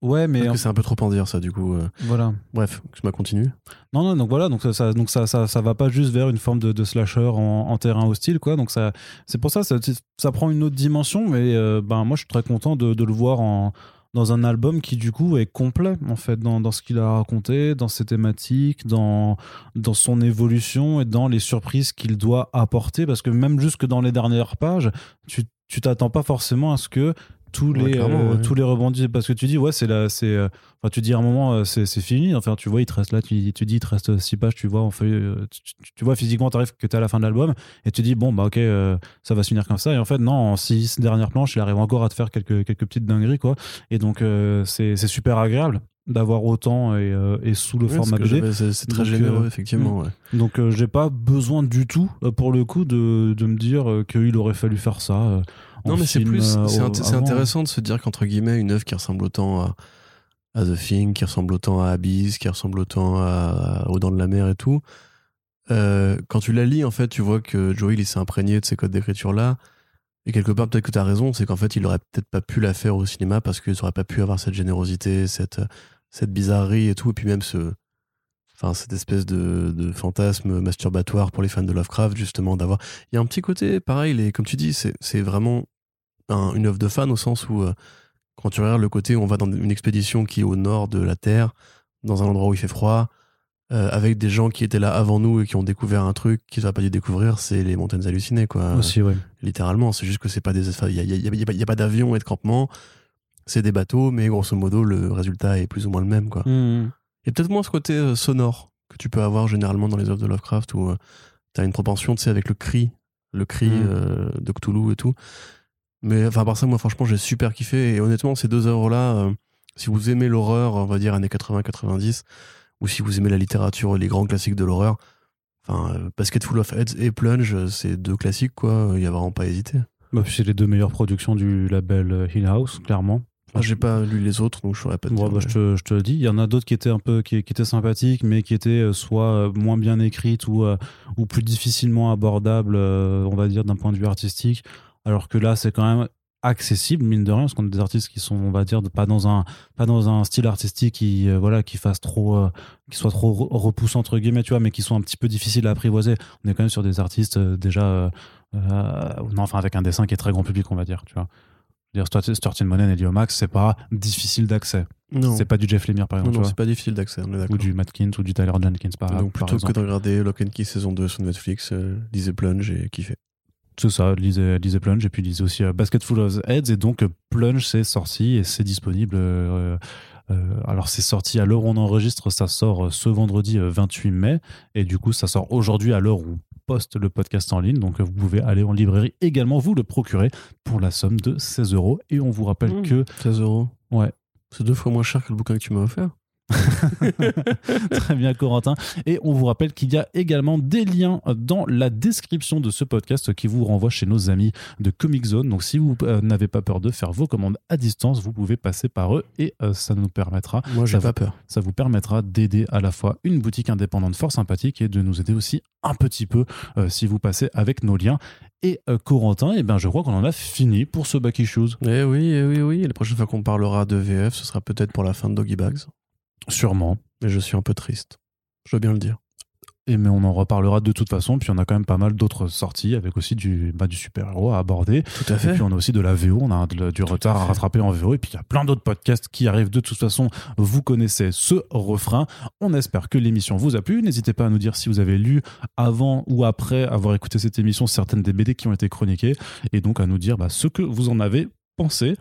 Ouais, mais. C'est un peu trop en dire, ça, du coup. euh. Voilà. Bref, je continue. Non, non, donc voilà, donc ça, ça- donc ça, ça, ça va pas juste vers une forme de, de slasher en, en terrain hostile, quoi. Donc ça, c'est pour ça, ça, ça prend une autre dimension, mais euh, ben moi je suis très content de, de le voir en dans un album qui du coup est complet en fait dans, dans ce qu'il a raconté, dans ses thématiques, dans dans son évolution et dans les surprises qu'il doit apporter, parce que même jusque dans les dernières pages, tu tu t'attends pas forcément à ce que tous Ouais, les euh, ouais. tous les rebondis parce que tu dis ouais c'est là c'est euh, Enfin, tu dis à un moment, euh, c'est c'est fini. Enfin, tu vois, il te reste là, tu, tu dis, il te reste six pages, tu vois, en tu, tu- vois, physiquement, tu arrives que tu es à la fin de l'album et tu dis, bon, bah, ok, euh, ça va se finir comme ça. Et en fait, non, en six dernières planches, il arrive encore à te faire quelques, quelques petites dingueries, quoi. Et donc, euh, c'est c'est super agréable d'avoir autant et, et sous le Ouais, format BD. C'est très Donc, généreux, effectivement. ouais. Donc, j'ai pas besoin du tout, pour le coup, de, de me dire qu'il aurait fallu faire ça. Non, mais c'est plus. euh, C'est intéressant de se dire qu'entre guillemets, une œuvre qui ressemble autant à, à The Thing, qui ressemble autant à Abyss, qui ressemble autant à, Aux Dents de la Mer et tout, euh, quand tu la lis, en fait, tu vois que Joel, il s'est imprégné de ces codes d'écriture-là. Et quelque part, peut-être que tu as raison, c'est qu'en fait, il aurait peut-être pas pu la faire au cinéma parce qu'ils auraient pas pu avoir cette générosité, cette, cette bizarrerie et tout. Et puis même ce. Enfin, cette espèce de, de fantasme masturbatoire pour les fans de Lovecraft, justement, d'avoir. Il y a un petit côté, pareil, les, comme tu dis, c'est vraiment un- une œuvre de fan au sens où, euh, quand tu regardes le côté où on va dans une expédition qui est au nord de la Terre, dans un endroit où il fait froid, euh, avec des gens qui étaient là avant nous et qui ont découvert un truc qu'ils n'auraient pas dû découvrir, c'est les montagnes hallucinées, quoi. Aussi, ouais. Littéralement, c'est juste que c'est pas des. Il n'y a, y a- il y a pas- il y a pas d'avion et de campement, c'est des bateaux, mais grosso modo, le résultat est plus ou moins le même, quoi. Il y a peut-être moins ce côté euh, sonore que tu peux avoir généralement dans les œuvres de Lovecraft où tu as une propension, tu sais, avec le cri, le cri Mm. euh, de Cthulhu et tout. Mais enfin, par ça, moi, franchement, j'ai super kiffé. Et honnêtement, ces deux œuvres-là, euh, si vous aimez l'horreur, on va dire années 80-90, ou si vous aimez la littérature, les grands classiques de l'horreur, enfin, euh, Basket Full of Heads et Plunge, euh, c'est deux classiques, quoi. Il y a vraiment pas à hésiter. Bah, c'est les deux meilleures productions du label euh, Hill House, clairement. Ah, j'ai pas lu les autres, donc je saurais pas te Ouais, dire, bah, je, te, je te le dis. Il y en a d'autres qui étaient un peu qui, qui étaient sympathiques, mais qui étaient soit moins bien écrites ou, ou plus difficilement abordables, on va dire, d'un point de vue artistique. Alors que là, c'est quand même accessible mine de rien parce qu'on a des artistes qui sont on va dire pas dans un pas dans un style artistique qui euh, voilà qui fasse trop euh, qui soit trop re- repoussant entre guillemets tu vois mais qui sont un petit peu difficiles à apprivoiser. On est quand même sur des artistes euh, déjà non enfin avec un dessin qui est très grand public on va dire tu vois. Je veux dire Stuart Monen et Leo Max c'est pas difficile d'accès. Non, c'est pas du Jeff Lemire par non, exemple non, vois. c'est pas difficile d'accès, ou du Matt Kint ou du Tyler Jenkins par, Donc par plutôt que de regarder Lock and Key saison 2 sur Netflix, lisez Plunge et kiffez. C'est ça, lisez, lisez Plunge et puis lisez aussi euh, Basket Full of Heads et donc euh, Plunge c'est sorti et c'est disponible. euh, euh, alors c'est sorti à l'heure où on enregistre, ça sort ce vendredi euh, 28 mai et du coup ça sort aujourd'hui à l'heure où on poste le podcast en ligne donc vous pouvez aller en librairie également vous le procurer pour la somme de 16 euros et on vous rappelle Mmh. que 16 euros. Ouais. C'est deux fois moins cher que le bouquin que tu m'as offert. Très bien, Corentin. Et on vous rappelle qu'il y a également des liens dans la description de ce podcast qui vous renvoient chez nos amis de Comic Zone. Donc, si vous euh, n'avez pas peur de faire vos commandes à distance, vous pouvez passer par eux et euh, ça nous permettra, Moi, j'ai pas peur. ça vous permettra d'aider à la fois une boutique indépendante fort sympathique et de nous aider aussi un petit peu euh, si vous passez avec nos liens. Et euh, Corentin, eh ben, je crois qu'on en a fini pour ce Back Issues. Eh oui, eh oui, oui. Et la prochaine fois qu'on parlera de VF, ce sera peut-être pour la fin de Doggy Bags. Sûrement. Mais je suis un peu triste. Je dois bien le dire. Et mais on en reparlera de toute façon. Puis on a quand même pas mal d'autres sorties avec aussi du, bah, du super-héros à aborder. Tout à Et fait. puis on a aussi de la VO, on a de- du retard à rattraper en VO. Et puis il y a plein d'autres podcasts qui arrivent de toute façon. Vous connaissez ce refrain. On espère que l'émission vous a plu. N'hésitez pas à nous dire si vous avez lu avant ou après avoir écouté cette émission certaines des BD qui ont été chroniquées. Et donc à nous dire bah, ce que vous en avez pensé.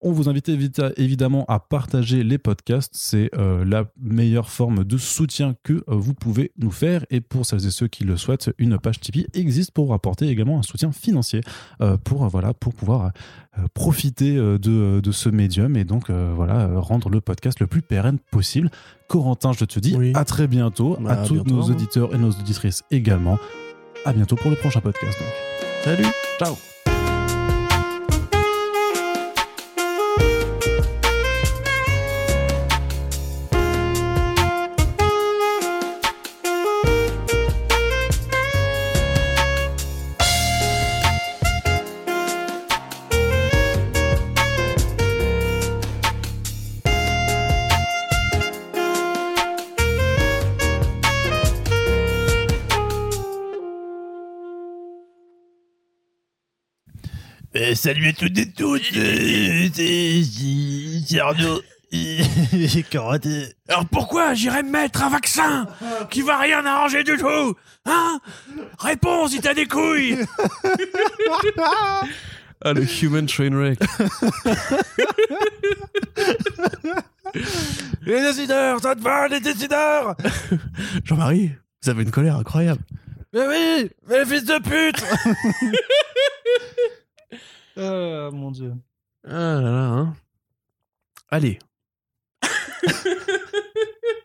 On vous invite évidemment à partager les podcasts. C'est euh, la meilleure forme de soutien que euh, vous pouvez nous faire. Et pour celles et ceux qui le souhaitent, une page Tipeee existe pour apporter également un soutien financier euh, pour, voilà, pour pouvoir profiter de, de ce médium et donc voilà, rendre le podcast le plus pérenne possible. Corentin, je te dis Oui. à très bientôt. Bah, à à tous bientôt, nos hein. auditeurs et nos auditrices également. À bientôt pour le prochain podcast. Donc. Salut Ciao Euh, salut à toutes et tous, euh, c'est c'est Arnaud. J'ai. Alors pourquoi j'irais me mettre un vaccin qui va rien arranger du tout Hein? Réponds si t'as des couilles Ah, le human train wreck. Les décideurs, ça te va les décideurs? Jean-Marie, vous avez une colère incroyable. Mais oui Mais fils de pute euh, mon dieu. Ah là là, hein. Allez.